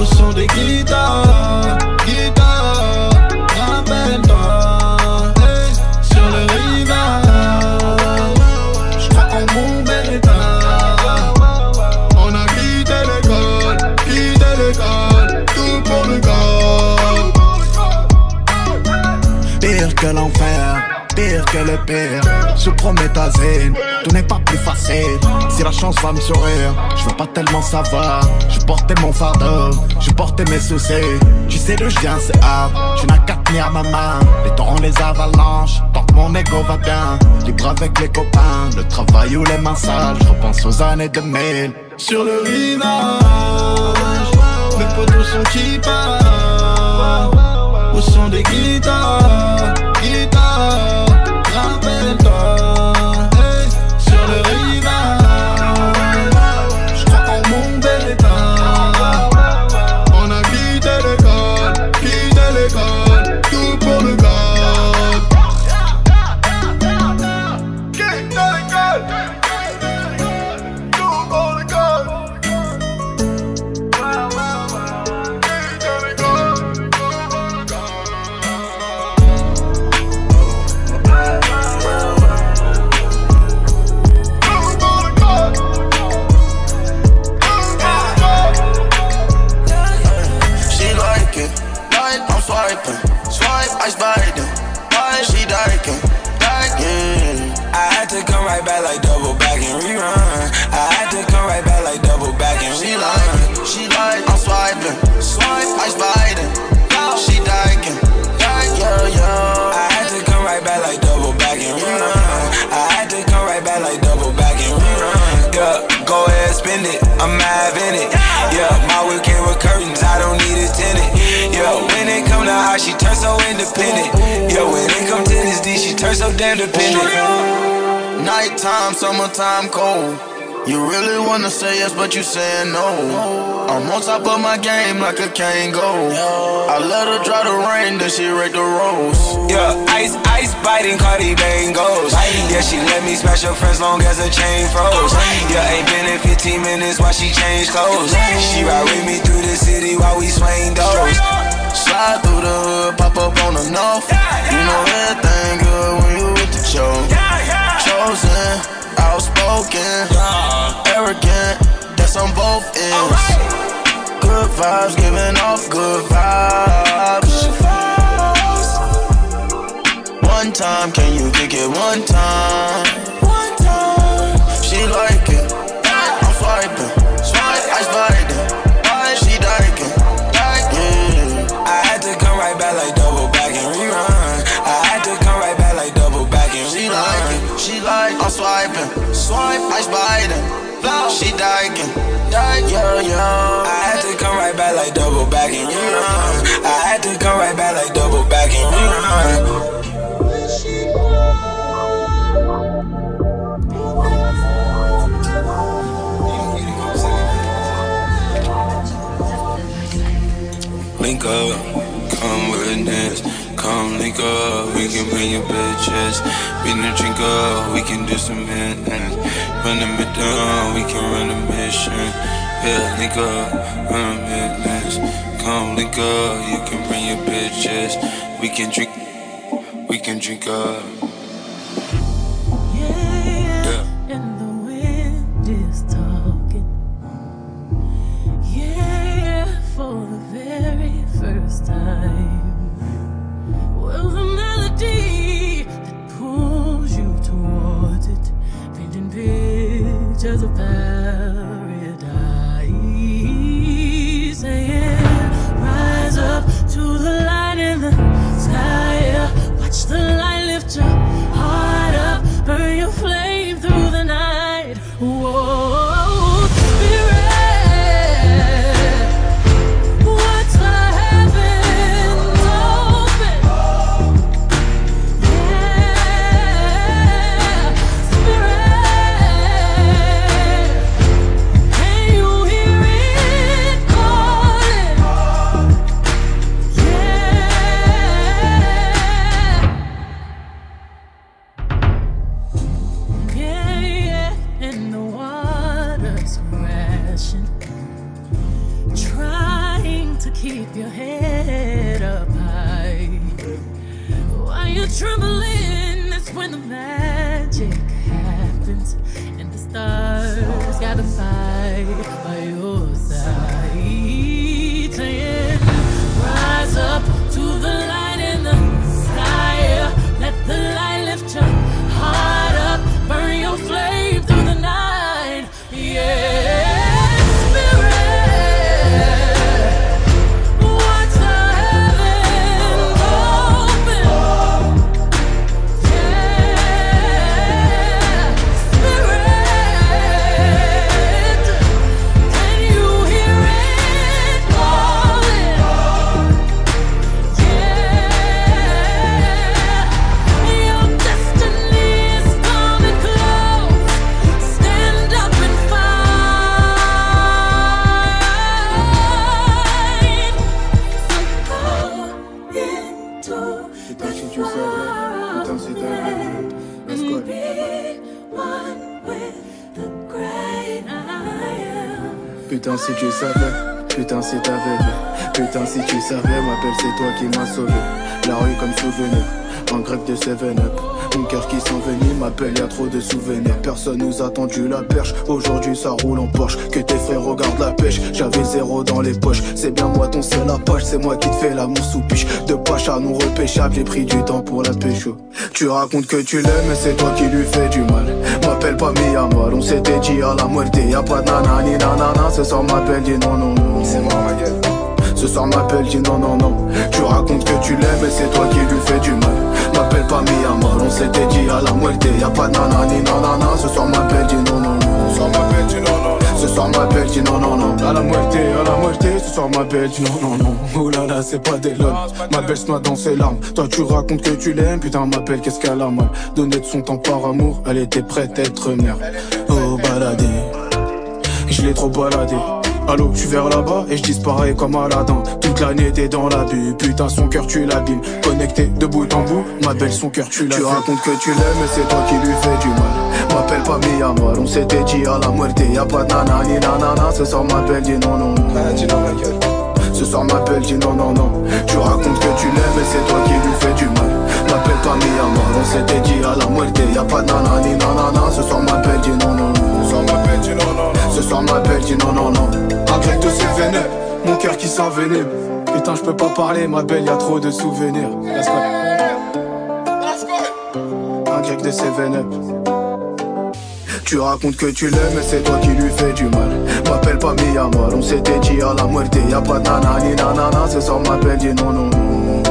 Au son des guitares, guitares, rappelle-toi hey, Sur le rivage, je crois en mon bel état On a quitté l'école, quitté l'école, tout pour le gold Pire que l'enfer, que le pire. Sous prométhazine, tout n'est pas plus facile. Si la chance va me sourire, je veux pas tellement savoir. Je portais mon fardeau, je portais mes soucis. Tu sais d'où je viens, c'est hard. Tu n'as qu'à tenir ma main. Les torrents, les avalanches, tant que mon ego va bien. Libre avec les copains, le travail ou les mains sales. Je repense aux années 2000. Sur le rivage, mes potos sont qui partent Au son des guitares, guitares, she turn so independent. Yeah, when it come to this D, she turn so damn dependent. Nighttime, summertime cold. You really wanna say yes, but you saying no. I'm on top of my game like a Kango. I let her dry the rain, then she rake the rose. Yeah, ice, ice biting Cardi bangos. Yeah, she let me smash her friends long as her chain froze. Yeah, ain't been in 15 minutes while she changed clothes. She ride with me through the city while we swing doors. Slide through the hood, pop up on the north. You know everything good when you with the show. Chosen, outspoken, arrogant. That's on both ends. Good vibes, giving off good vibes. One time, can you kick it one time? One time. She like sliding, she yeah, yeah. I had to come right back like double back and rerun. I had to come right back like double back and rerun. Link up, come link up. We can bring your bitches, we can drink up, we can do some business. Run them down, we can run a mission. Yeah, link up, run a business. Come link up, you can bring your bitches. We can drink, we can drink up. Yeah. And the wind is toi qui m'as sauvé. La rue comme souvenir, en grec de 7-up. Mon cœur qui s'envenime, m'appelle, y a trop de souvenirs. Personne nous a tendu la perche. Aujourd'hui, ça roule en Porsche. Que tes frères regardent la pêche. J'avais zéro dans les poches. C'est bien moi ton seul apache. C'est moi qui te fais l'amour sous piche. De pache à non repêchable, j'ai pris du temps pour la pécho. Tu racontes que tu l'aimes, mais c'est toi qui lui fais du mal. M'appelle pas Miyamal, on s'était dit à la muerte. Y'a pas de nanani nanana, ce soir m'appelle, dis non, non, non. Ce soir m'appelle, dis non, non, non. Tu racontes que tu l'aimes, mais c'est toi qui lui fais du mal. M'appelle pas Miyamal, on s'était dit à la muerte. Y'a pas de nanani nanana, ce soir m'appelle, dis non, non, non. Ce soir m'appelle, dis non, non, non. Ce soir m'appelle, dis non, non, non. À la muerte, à la muerte, ce soir m'appelle, dis non, non, non. Oh là là, c'est pas des lol. Ma belle se noie dans ses larmes. Toi, tu racontes que tu l'aimes, putain, m'appelle, qu'est-ce qu'elle a mal. Donner de son temps par amour, elle était prête à être mère. Oh, baladé. et je l'ai trop baladé. Allô, je suis vers là-bas et je disparais comme Aladdin. Toute l'année t'es dans la bulle, putain son cœur tu l'abîmes. Connecté de bout en bout, ma belle son cœur tu l'abîmes. Tu racontes que tu l'aimes, mais c'est toi qui lui fais du mal. M'appelle pas mi amor, on s'était dit à la muerte. Y'a pas de nana ni nanana, ce soir ma belle dit non non non. dis non ma gueule. Ce soir ma belle dit non non non. Tu racontes que tu l'aimes, mais c'est toi qui lui fais du mal. M'appelle pas mi amor, on s'était dit à la muerte. Y'a pas de nana ni nanana, ce soir ma belle dit non non non. Qui s'envenime. Putain, je peux pas parler, ma belle, y a trop de souvenirs. Let's go. Un grec de ses vénères. Tu racontes que tu l'aimes, mais c'est toi qui lui fais du mal. M'appelle pas mi amor, on s'était dit à la muerte. Y'a pas de nana ni nanana, ce soir ma belle dit non non non.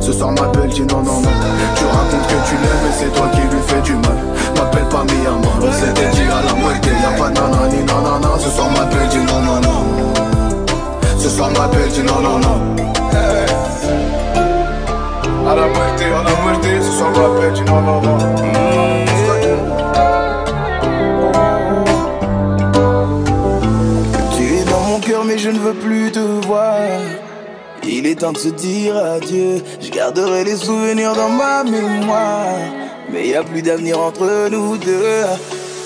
Ce soir ma belle dit non non non. Tu racontes que tu l'aimes, mais c'est toi qui lui fais du mal. M'appelle pas mi amor, on s'était dit à la muerte. Y'a pas de nana ni nanana, ce soir ma belle dit non non non. Ce soir ma belle dit non non non. À la muerte, à la muerte, ce soir ma belle dit non non non. Tu es dans mon cœur mais je ne veux plus te voir Il est temps de se dire adieu Je garderai les souvenirs dans ma mémoire Mais y a plus d'avenir entre nous deux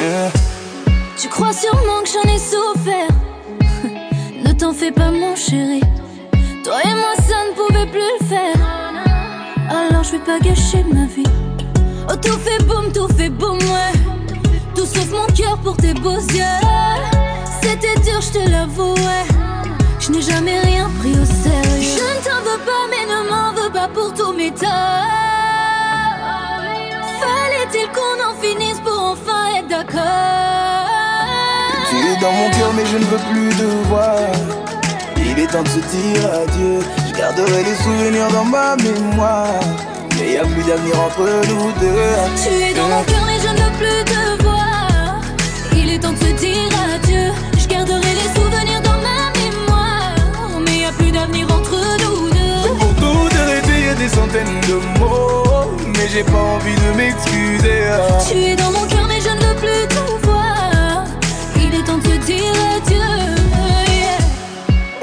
Hein. Tu crois sûrement que j'en ai souffert. T'en fais pas, mon chéri. Toi et moi, ça ne pouvait plus le faire. Alors je vais pas gâcher ma vie. Oh, tout fait boum, tout fait boum, ouais. Tout sauf mon cœur pour tes beaux yeux. C'était dur, je te l'avoue, ouais. Je n'ai jamais rien pris au sérieux. Je ne t'en veux pas, mais ne m'en veux pas pour tous mes torts. Fallait-il qu'on en finisse pour enfin être d'accord? Tu es dans mon cœur mais je ne veux plus te voir. Il est temps de se dire adieu. Je garderai les souvenirs dans ma mémoire. Mais y a plus d'avenir entre nous deux. Tu es dans mon cœur mais je ne veux plus te voir. Il est temps de se dire adieu. Je garderai les souvenirs dans ma mémoire. Mais y a plus d'avenir entre nous deux. Pour tout arrêter y a des centaines de mots Mais j'ai pas envie de m'excuser. Tu es dans mon cœur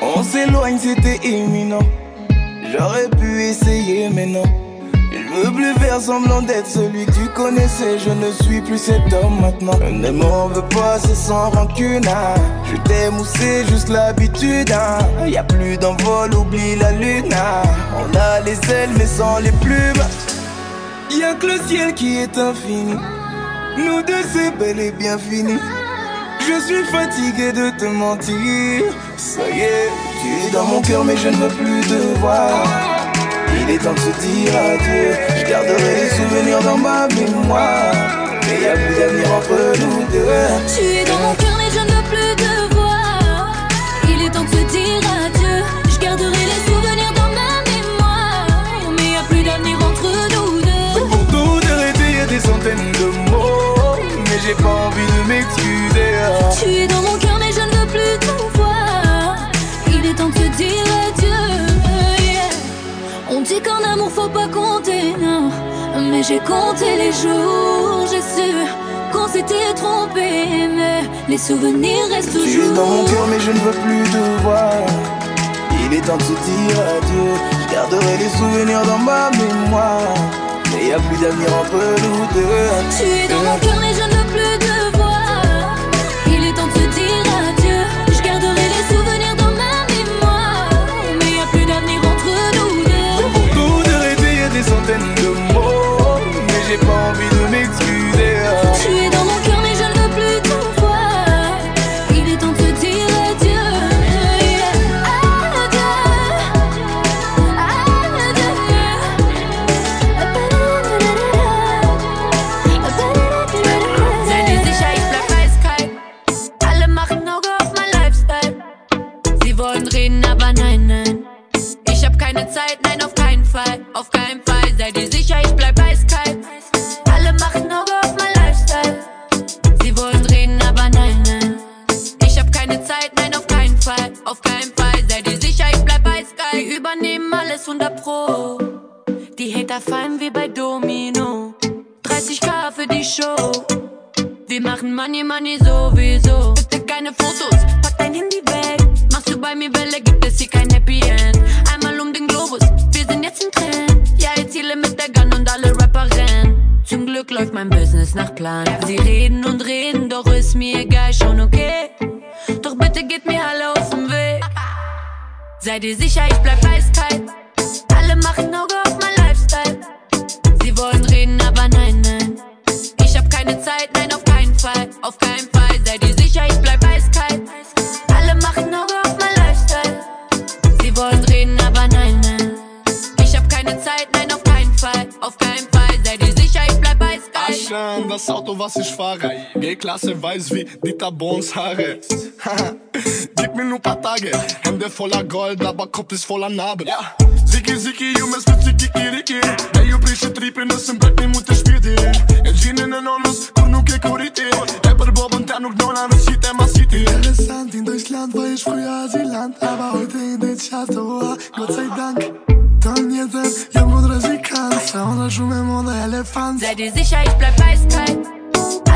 On s'éloigne, c'était imminent. J'aurais pu essayer, mais non. Je veux plus faire semblant d'être celui que tu connaissais. Je ne suis plus cet homme maintenant. Ne m'en veux pas, c'est sans rancune. hein. Je t'aime ou c'est juste l'habitude. hein. Y a plus d'envol, oublie la lune. hein. On a les ailes, mais sans les plumes. Y a que le ciel qui est infini. Nous deux, c'est bel et bien fini. Je suis fatigué de te mentir. Ça y tu es dans mon cœur, mais je ne veux plus te voir. Il est temps de se dire adieu. Je garderai les souvenirs dans ma mémoire. Mais y a plus d'avenir entre nous deux. Tu es dans mon cœur j'ai pas envie de m'excuser. Tu es dans mon cœur mais je ne veux plus te voir Il est temps de se dire adieu yeah. On dit qu'en amour faut pas compter non Mais j'ai compté les jours J'ai su qu'on s'était trompé Mais les souvenirs restent Tu es toujours dans mon cœur, mais je ne veux plus te voir. Il est temps de se dire adieu. Je garderai les souvenirs dans ma mémoire. Mais y a plus d'avenir entre nous deux. Tu es dans mon cœur mais je ne j'ai pas envie de m'excuser. Seid ihr sicher, ich bleib eiskalt. Alle machen Auge auf mein Lifestyle. Sie wollen reden, aber nein, nein. Ich hab keine Zeit, nein, auf keinen Fall. Auf keinen Fall, Auto, was ich fahre. G-Klasse weiß wie Dieter Bones Haare. [laughs] Gib mir nur paar Tage. Hände voller Gold, aber Kopf ist voller Narben. Ja. Ziki Ziki, Jungs mit Ziki Kiriki. Ey, eu priše tri prenosim brek mi mu të shpirti E gjinin e nonës, kur nuk e kuriti E për bobën ta nuk dona në qite ma city Interessant, in Deutschland war ich früher Asylant Aber heute in den Charts, oh, Gott sei Dank Dann jetzt, jung und riskant Sound schon im Elefant Seid ihr sicher, ich bleib eiskalt?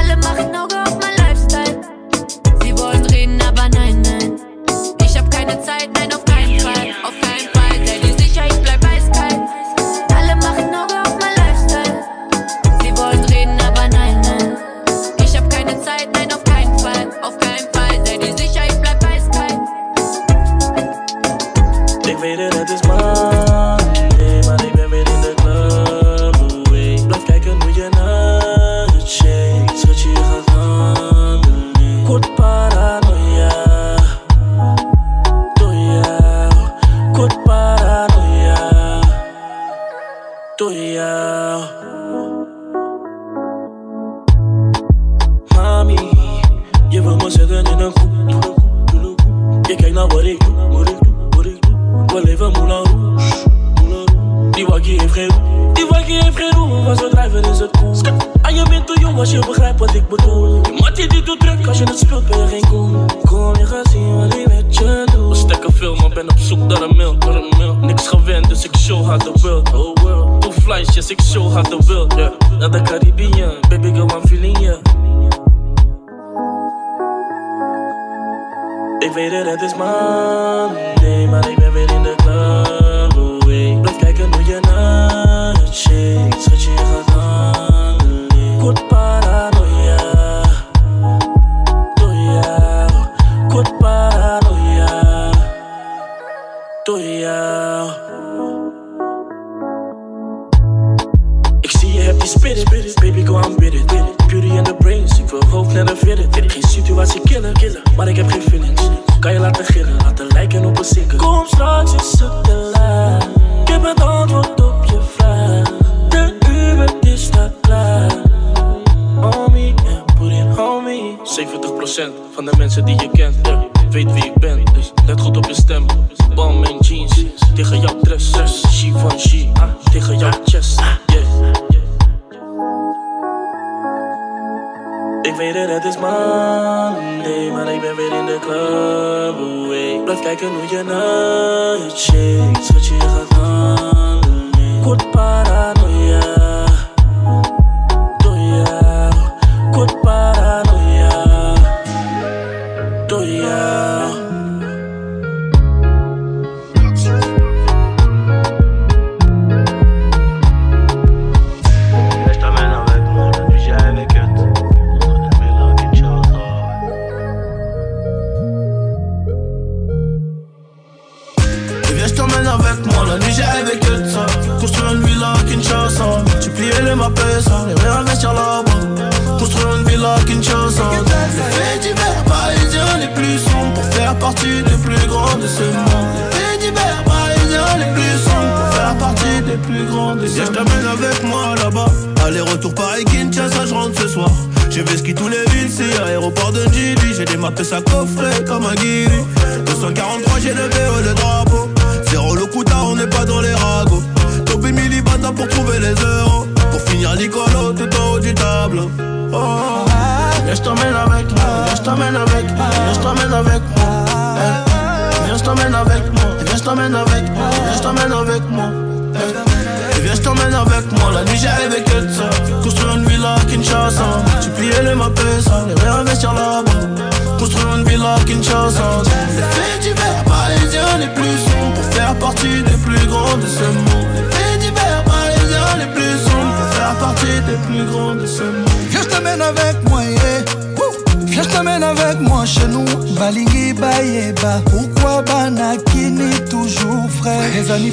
Alle machen Auge auf mein Lifestyle. Sie wollen reden, aber nein, nein. Ich hab keine Zeit, nein, auf keinen Fall. Auf keinen Fall, seid ihr sicher, ich bleib eiskalt? Alle machen Auge auf mein Lifestyle. Sie wollen reden, aber nein, nein. Ich hab keine Zeit, nein, auf keinen Fall. Auf keinen Fall, seid ihr sicher, ich bleib eiskalt? Ik weet het, het is Drijven is het cool. En je bent te jong als je begrijpt wat ik bedoel. Je mattie die doet druk, als je het speelt ben je geen cool. Kom je gaat zien wat ik met je doe. We stekken veel, maar ben op zoek naar een mil, naar een mil. Niks gewend, dus ik show haar de world, oh world. Two ik show haar de world, yeah. Naar de Caribbean, baby girl, I'm feeling. Ik weet het, het is Monday, maar ik ben weer in de club. Oh, blijf kijken hoe je naar het shake.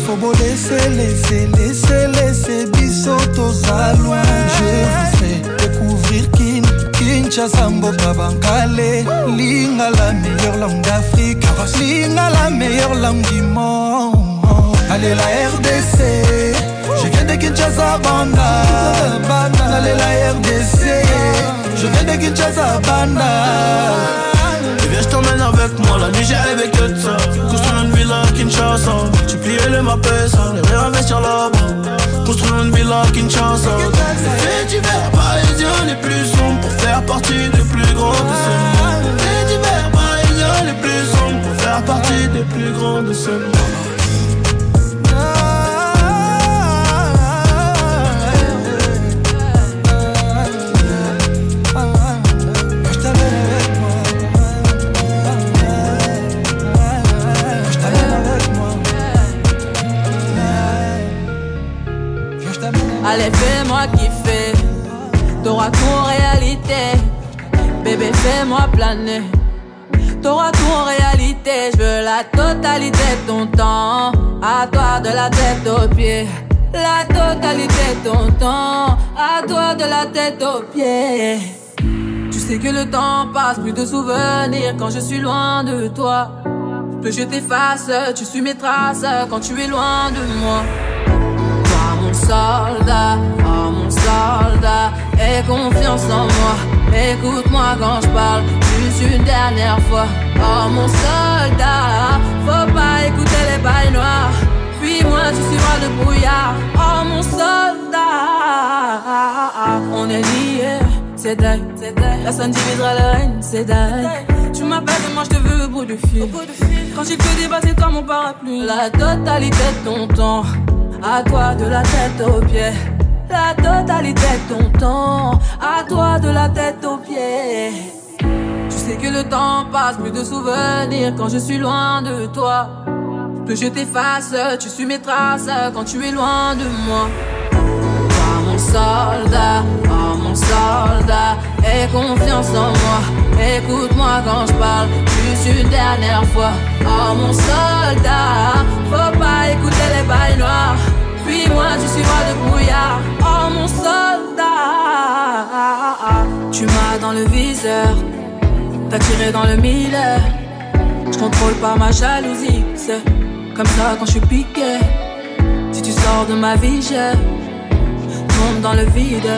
Faut beau laisser, laisser, laisser. Bissotos à loin. Je vous fais découvrir Kin. Kinshasa, Mboka, Bankale. Linga, la meilleure langue d'Afrique. Linga, la meilleure langue du monde. Allez, la RDC. Je viens de Kinshasa, Banda. Allez, la RDC. Je viens de Kinshasa, Banda. Et viens, je t'emmène avec moi, la nuit j'ai avec que ça. Kinshasa. Tu plies les mappes, ça, les réinvestir là-bas. Construire une villa à Kinshasa. Les faits divers parisiens les plus sombres pour faire partie des plus grands de ce monde. Les faits divers parisiens les plus sombres pour faire partie des plus grands de ce monde. Fais-moi planer. T'auras tout en réalité. Je veux la totalité de ton temps. À toi de la tête aux pieds. La totalité de ton temps. À toi de la tête aux pieds. Tu sais que le temps passe, plus de souvenirs quand je suis loin de toi. Que je t'efface, tu suis mes traces quand tu es loin de moi. Toi, mon soldat, oh mon soldat, aie confiance en moi. Écoute-moi quand je parle, juste une dernière fois. Oh mon soldat, faut pas écouter les bails noirs. Puis-moi, tu suivras le brouillard. Oh mon soldat, on est liés, c'est dingue. Personne divisera le règne, c'est dingue. Tu m'appelles et moi je te veux au bout du fil. Quand j'ai que des c'est toi mon parapluie. La totalité de ton temps, à toi de la tête aux pieds. La totalité de ton temps, à toi de la tête aux pieds. Tu sais que le temps passe, plus de souvenirs quand je suis loin de toi. Que je t'efface, tu suis mes traces quand tu es loin de moi. Toi, mon soldat, oh mon soldat, aie confiance en moi. Écoute-moi quand je parle, juste une dernière fois. Oh mon soldat, faut pas écouter les bails noirs. Puis moi, tu suivras le brouillard. Oh mon soldat, tu m'as dans le viseur, t'as tiré dans le mille. Je contrôle pas ma jalousie, c'est comme ça quand je suis piqué. Si tu sors de ma vie, je dans le vide.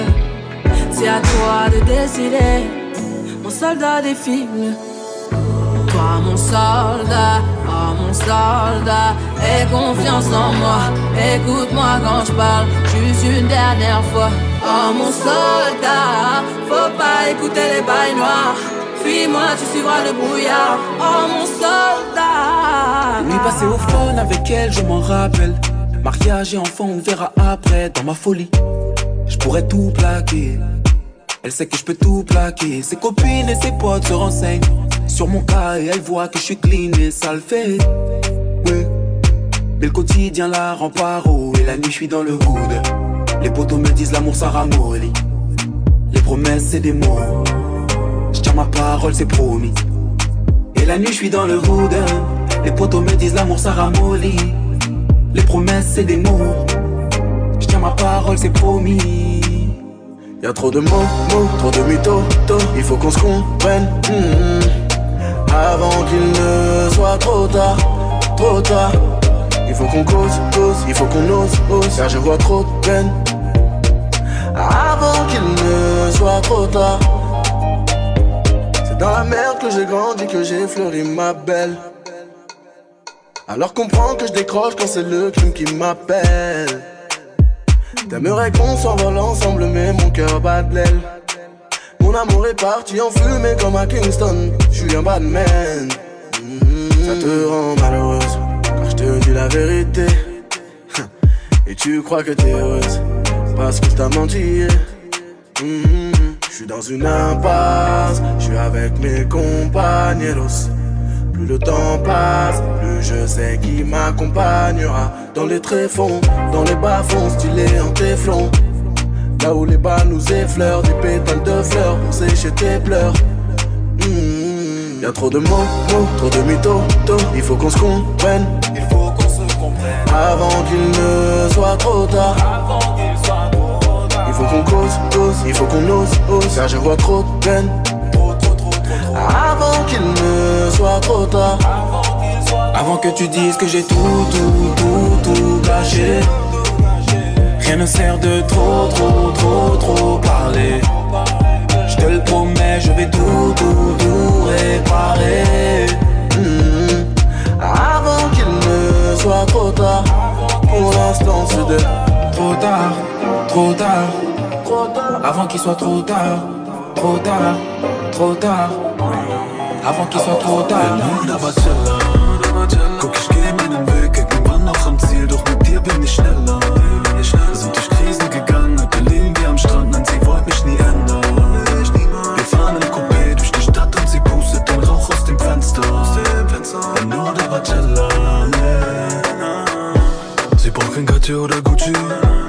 C'est à toi de décider, mon soldat des films. Toi, mon soldat, mon soldat, aie confiance en moi. Écoute-moi quand je parle, juste une dernière fois. Oh mon soldat, faut pas écouter les bails noirs. Fuis-moi, tu suivras le brouillard. Oh mon soldat. Nuit passée au fun avec elle, je m'en rappelle. Mariage et enfant, on verra après. Dans ma folie, je pourrais tout plaquer. Elle sait que je peux tout plaquer. Ses copines et ses potes se renseignent sur mon cas elle voit que je suis clean et ça le fait. Ouais. Mais le quotidien la rend paro et la nuit je suis dans le hood. Les potos me disent l'amour ça ramollit. Les promesses c'est des mots. Je tiens ma parole c'est promis. Et la nuit je suis dans le hood. Les potos me disent l'amour ça ramollit. Les promesses c'est des mots. Je tiens ma parole c'est promis. Y'a trop de mots, mots, trop de mythos. Il faut qu'on se comprenne. hmm, Avant qu'il ne soit trop tard, trop tard. Il faut qu'on cause, cause, il faut qu'on ose, ose. Car je vois trop de peine. Avant qu'il ne soit trop tard. C'est dans la merde que j'ai grandi, que j'ai fleuri ma belle. Alors comprends que je décroche quand c'est le crime qui m'appelle. T'aimerais qu'on s'envole ensemble, mais mon cœur bat de l'aile. Mon amour est parti en fumée comme à Kingston. Je suis un bad man. Ça te rend malheureuse, car je te dis la vérité. Et tu crois que t'es heureuse, parce que t'ai menti. Je suis dans une impasse, je suis avec mes compagnons. Plus le temps passe, plus je sais qui m'accompagnera. Dans les tréfonds, dans les bas-fonds, stylés en téflon. Là où les bas nous effleurent, des pétales de fleurs pour sécher tes pleurs. Y'a trop de mots, mots, trop de mythos, tôt. Il faut qu'on se comprenne. Il faut qu'on se comprenne. Avant qu'il ne soit trop tard. Il faut qu'on cause, cause, il faut qu'on ose, ose. Car je vois trop de peine. Avant qu'il ne soit trop tard. Avant que tu dises que j'ai tout, tout, tout, tout gâché. Rien ne sert de trop, trop, trop, trop parler. Je te le promets, je vais tout, tout, tout réparer. Hmm. Avant qu'il ne soit trop tard. Pour l'instant, c'est de Trop tard, trop tard. Avant qu'il soit trop tard, trop tard, trop tard. Avant qu'il soit trop tard. Cartier oder Gucci,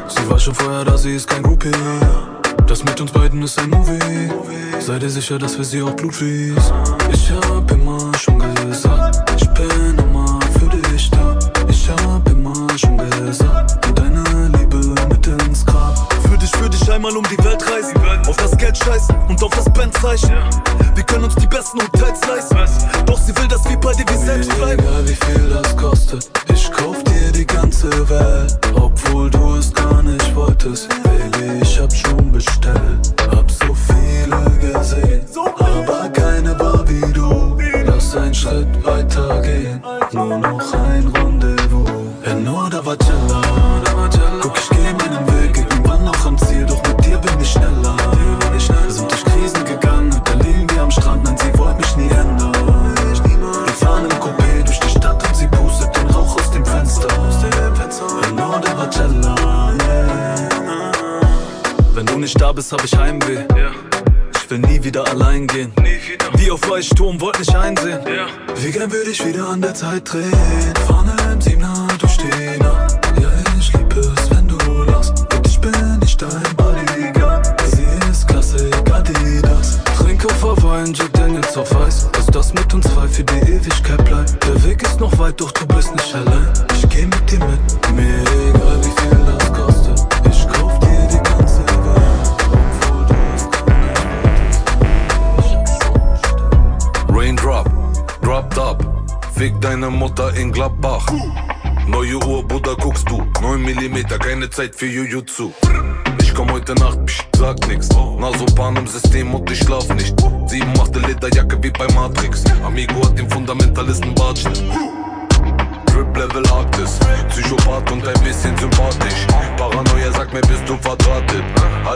sie war schon vorher da, sie ist kein Groupie. Das mit uns beiden ist ein Movie. Sei dir sicher, dass wir sie auch Blut fließt. Ich hab immer schon gesagt, ich bin immer für dich da. Ich hab immer schon gesagt, für deine Liebe mit ins Grab. Für dich würde ich einmal um die Welt reisen. Auf das Geld scheißen und auf das Bendzeichen. Wir können uns die besten Hotels leisten. Doch sie will, dass wir beide wir selbst bleiben. Egal wie viel das kostet, ich kauf dir die ganze Welt. anticipate Wenn du nicht da bist, hab ich Heimweh. Ich will nie wieder allein gehen. Wie auf Weichturm, wollt nicht einsehen. Wie gern würde ich wieder an der Zeit drehen. Vorne im Siebener die Nacht. Ja, ich lieb es, wenn du lachst. Und ich bin nicht dein Bodyguard. Sie ist klasse, Adidas. Trink auf Wein, Jack Daniels auf Eis. Dass das mit uns zwei für die Ewigkeit bleibt. Der Weg ist noch weit, doch du bist nicht allein. Deine Mutter in Gladbach. Neue Uhr, Bruder, guckst du. 9 mm, keine Zeit für Jujutsu. Ich komm heute Nacht, psch, sag nix. Nasopan im System und ich schlaf nicht. Sieben machte Lederjacke wie bei Matrix. Amigo hat den Fundamentalisten Bartschnitt. Drip Level Arktis, Psychopath und ein bisschen sympathisch. Paranoia sagt mir, bist du verdrahtet.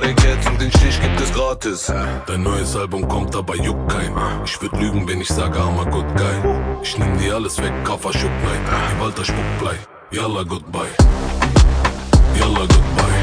Geld und den Stich gibt es gratis. Dein neues Album kommt, aber juckt kein. Ich würd lügen, wenn ich sage, armer good guy. Ich nehm dir alles weg, Kaffer Schuck nein. Die Walter Spuckblei. Yalla goodbye. Yalla goodbye.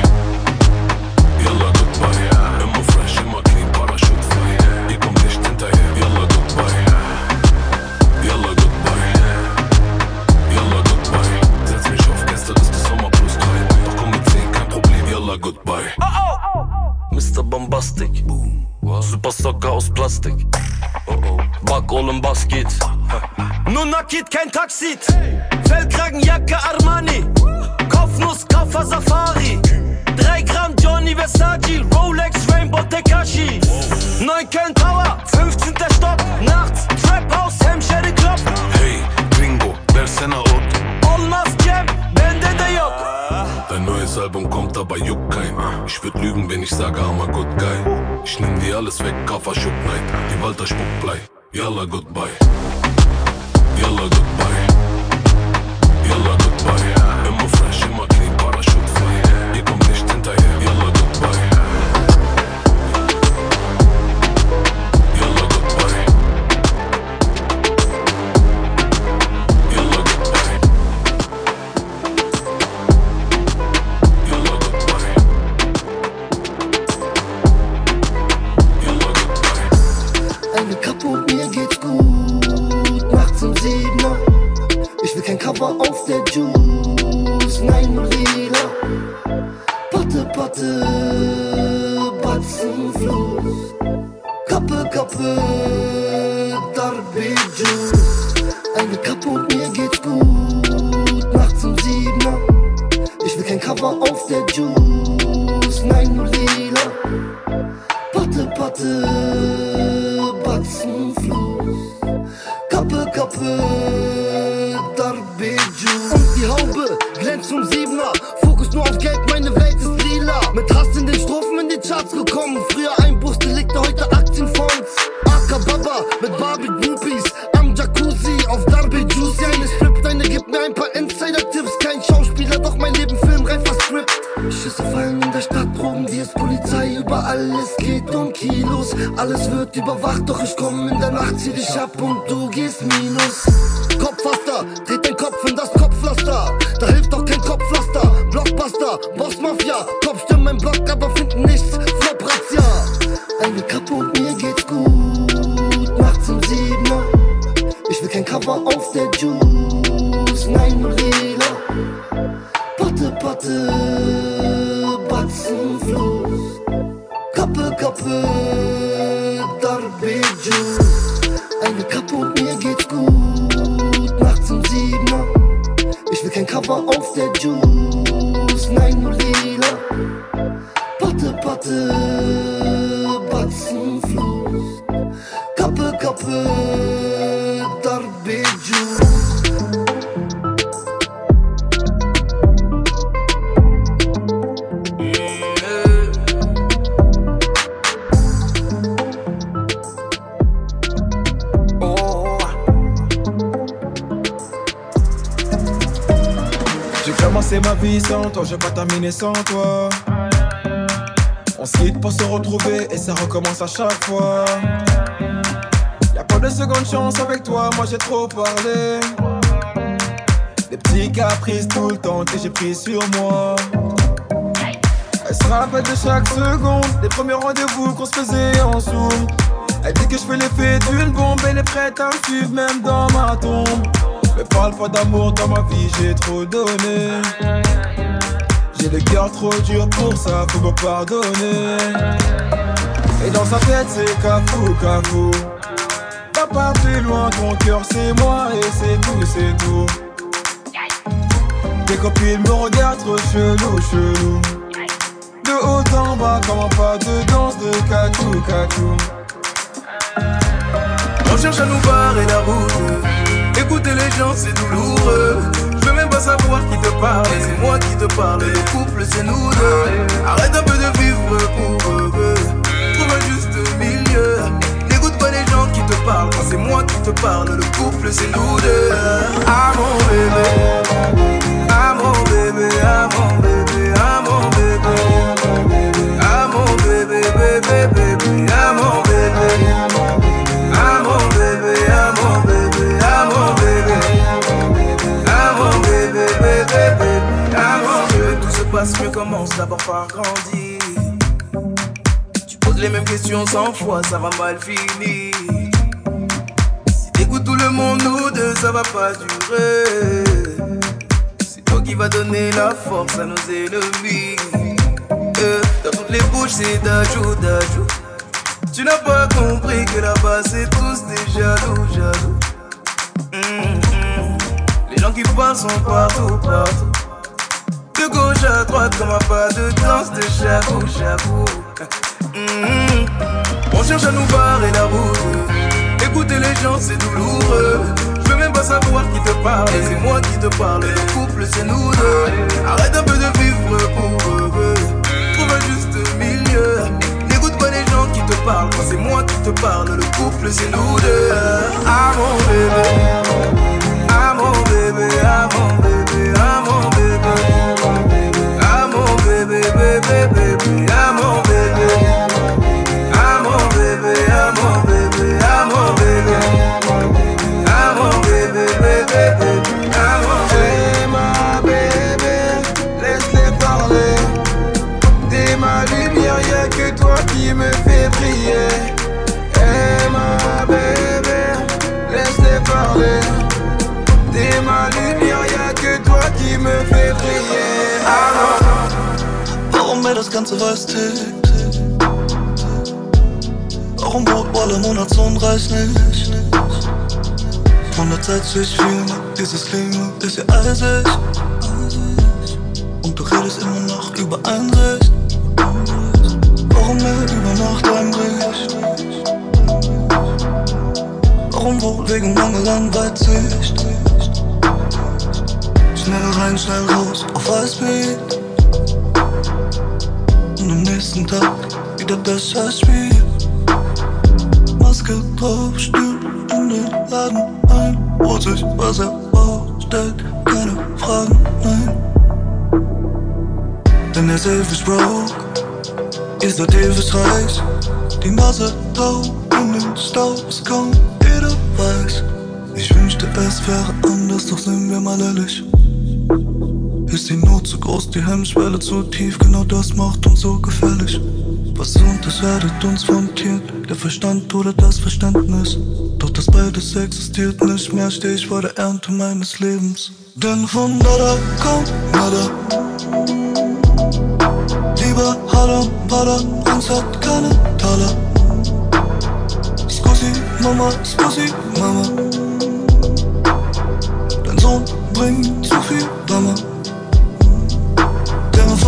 Basket. Nur Nakid, kein Taxit. Fellkragenjacke Armani. Kopfnuss, Kaffer Safari. 3 Gramm Johnny Versace. Rolex Rainbow Tekashi. 9 Köln Tower. 15. Stock. Nachts. Trap House, Hemşeri Club. Hey, Gringo, versene Ot. Olmaz Cem. Bende de yok. Dein neues Album kommt, aber juckt kein. Ich würd lügen, wenn ich sage, armer good guy. Ich nehm dir alles weg, Kaffer Schuck nein. Die Walter Spuckblei. يلا جود باي recommence à chaque fois. Y'a pas de seconde chance avec toi, moi j'ai trop parlé. Des petits caprices tout le temps que j'ai pris sur moi. Elle se rappelle de chaque seconde, des premiers rendez-vous qu'on se faisait en zoom. Elle dit que je fais l'effet d'une bombe, elle est prête à me suivre même dans ma tombe. Mais parle pas d'amour dans ma vie, j'ai trop donné. J'ai le cœur trop dur pour ça, faut me pardonner. Et dans sa tête, c'est cafou, cafou. Va pas plus loin, ton cœur c'est moi et c'est tout, c'est tout. Tes copines me regardent trop chelou, chelou. De haut en bas, comment pas de danse de cacou, cacou. On cherche à nous barrer la route. Écouter les gens, c'est douloureux. Je veux même pas savoir qui te parle. C'est moi qui te parle. Le couple, c'est nous deux. Arrête un peu de vivre pour eux. Un juste milieu. N'écoute pas les gens qui te parlent. Quand c'est moi qui te parle. Le couple, c'est nous deux. Ah mon bébé. Ah mon bébé. Ah mon bébé. Ah mon bébé. Ah mon bébé, bébé, bébé. Ah mon bébé. Ah mon bébé, ah mon bébé, ah mon bébé. Ah mon bébé, bébé, bébé. Ah mon bébé. Tout se passe mieux, commence d'abord par grandir. Les mêmes questions cent fois, ça va mal finir. Si t'écoutes tout le monde, nous deux, ça va pas durer. C'est toi qui vas donner la force à nos ennemis. Euh, dans toutes les bouches, c'est d'ajout, d'ajout. Tu n'as pas compris que là-bas c'est tous des jaloux, jaloux. Hum. Les gens qui parlent sont partout, partout. De gauche à droite, comme un pas de danse de chabou, chabou. Hum, On cherche à nous barrer la route. Écouter les gens, c'est douloureux. Je veux même pas savoir qui te parle. C'est moi qui te parle. Le couple, c'est nous deux. Arrête un peu de vivre pour eux. Trouve un juste milieu. N'écoute pas les gens qui te parlent. Quand c'est moi qui te parle. Le couple, c'est nous deux. Ah mon bébé. Ah mon bébé. Ah mon bébé. unseres Ticks. Warum Brot, Wolle, Monatslohn reicht nicht. 160 Finger, dieses Klima ist ja eisig. Und du redest immer noch über Einsicht. Warum nicht über Nacht einbricht? Warum wohl wegen Mangel an Weitsicht? Schnell rein, schnell raus, auf Eisbeat. Und nächsten Tag wieder das Scheißspiel. Maske drauf, Stuhl in den Laden ein. Holt sich, was er braucht, stellt keine Fragen, nein. Denn er selbst ist broke, ist der ewig reich. Die Nase taub in den Staub, es kaum jeder weiß. Ich wünschte, es wäre anders, doch sind wir mal ehrlich. Ist die Not zu groß, die Hemmschwelle zu tief, genau das macht uns so gefährlich. Was unterscheidet uns vom Tier? Der Verstand oder das Verständnis? Doch das beides existiert nicht mehr, steh ich vor der Ernte meines Lebens. Denn von da kommt nada. Lieber Haram, Pada, Angst hat keine Taler. Scusi, Mama, Scusi, Mama. Dein Sohn bringt zu viel Drama.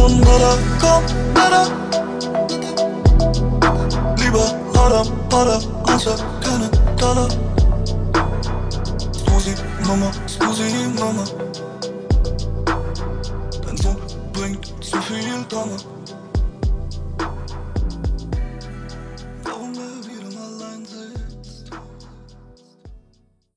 schon oder komm oder Lieber oder oder außer keine Dollar Scusi Mama, Scusi Mama Dein Sohn bringt zu viel Drama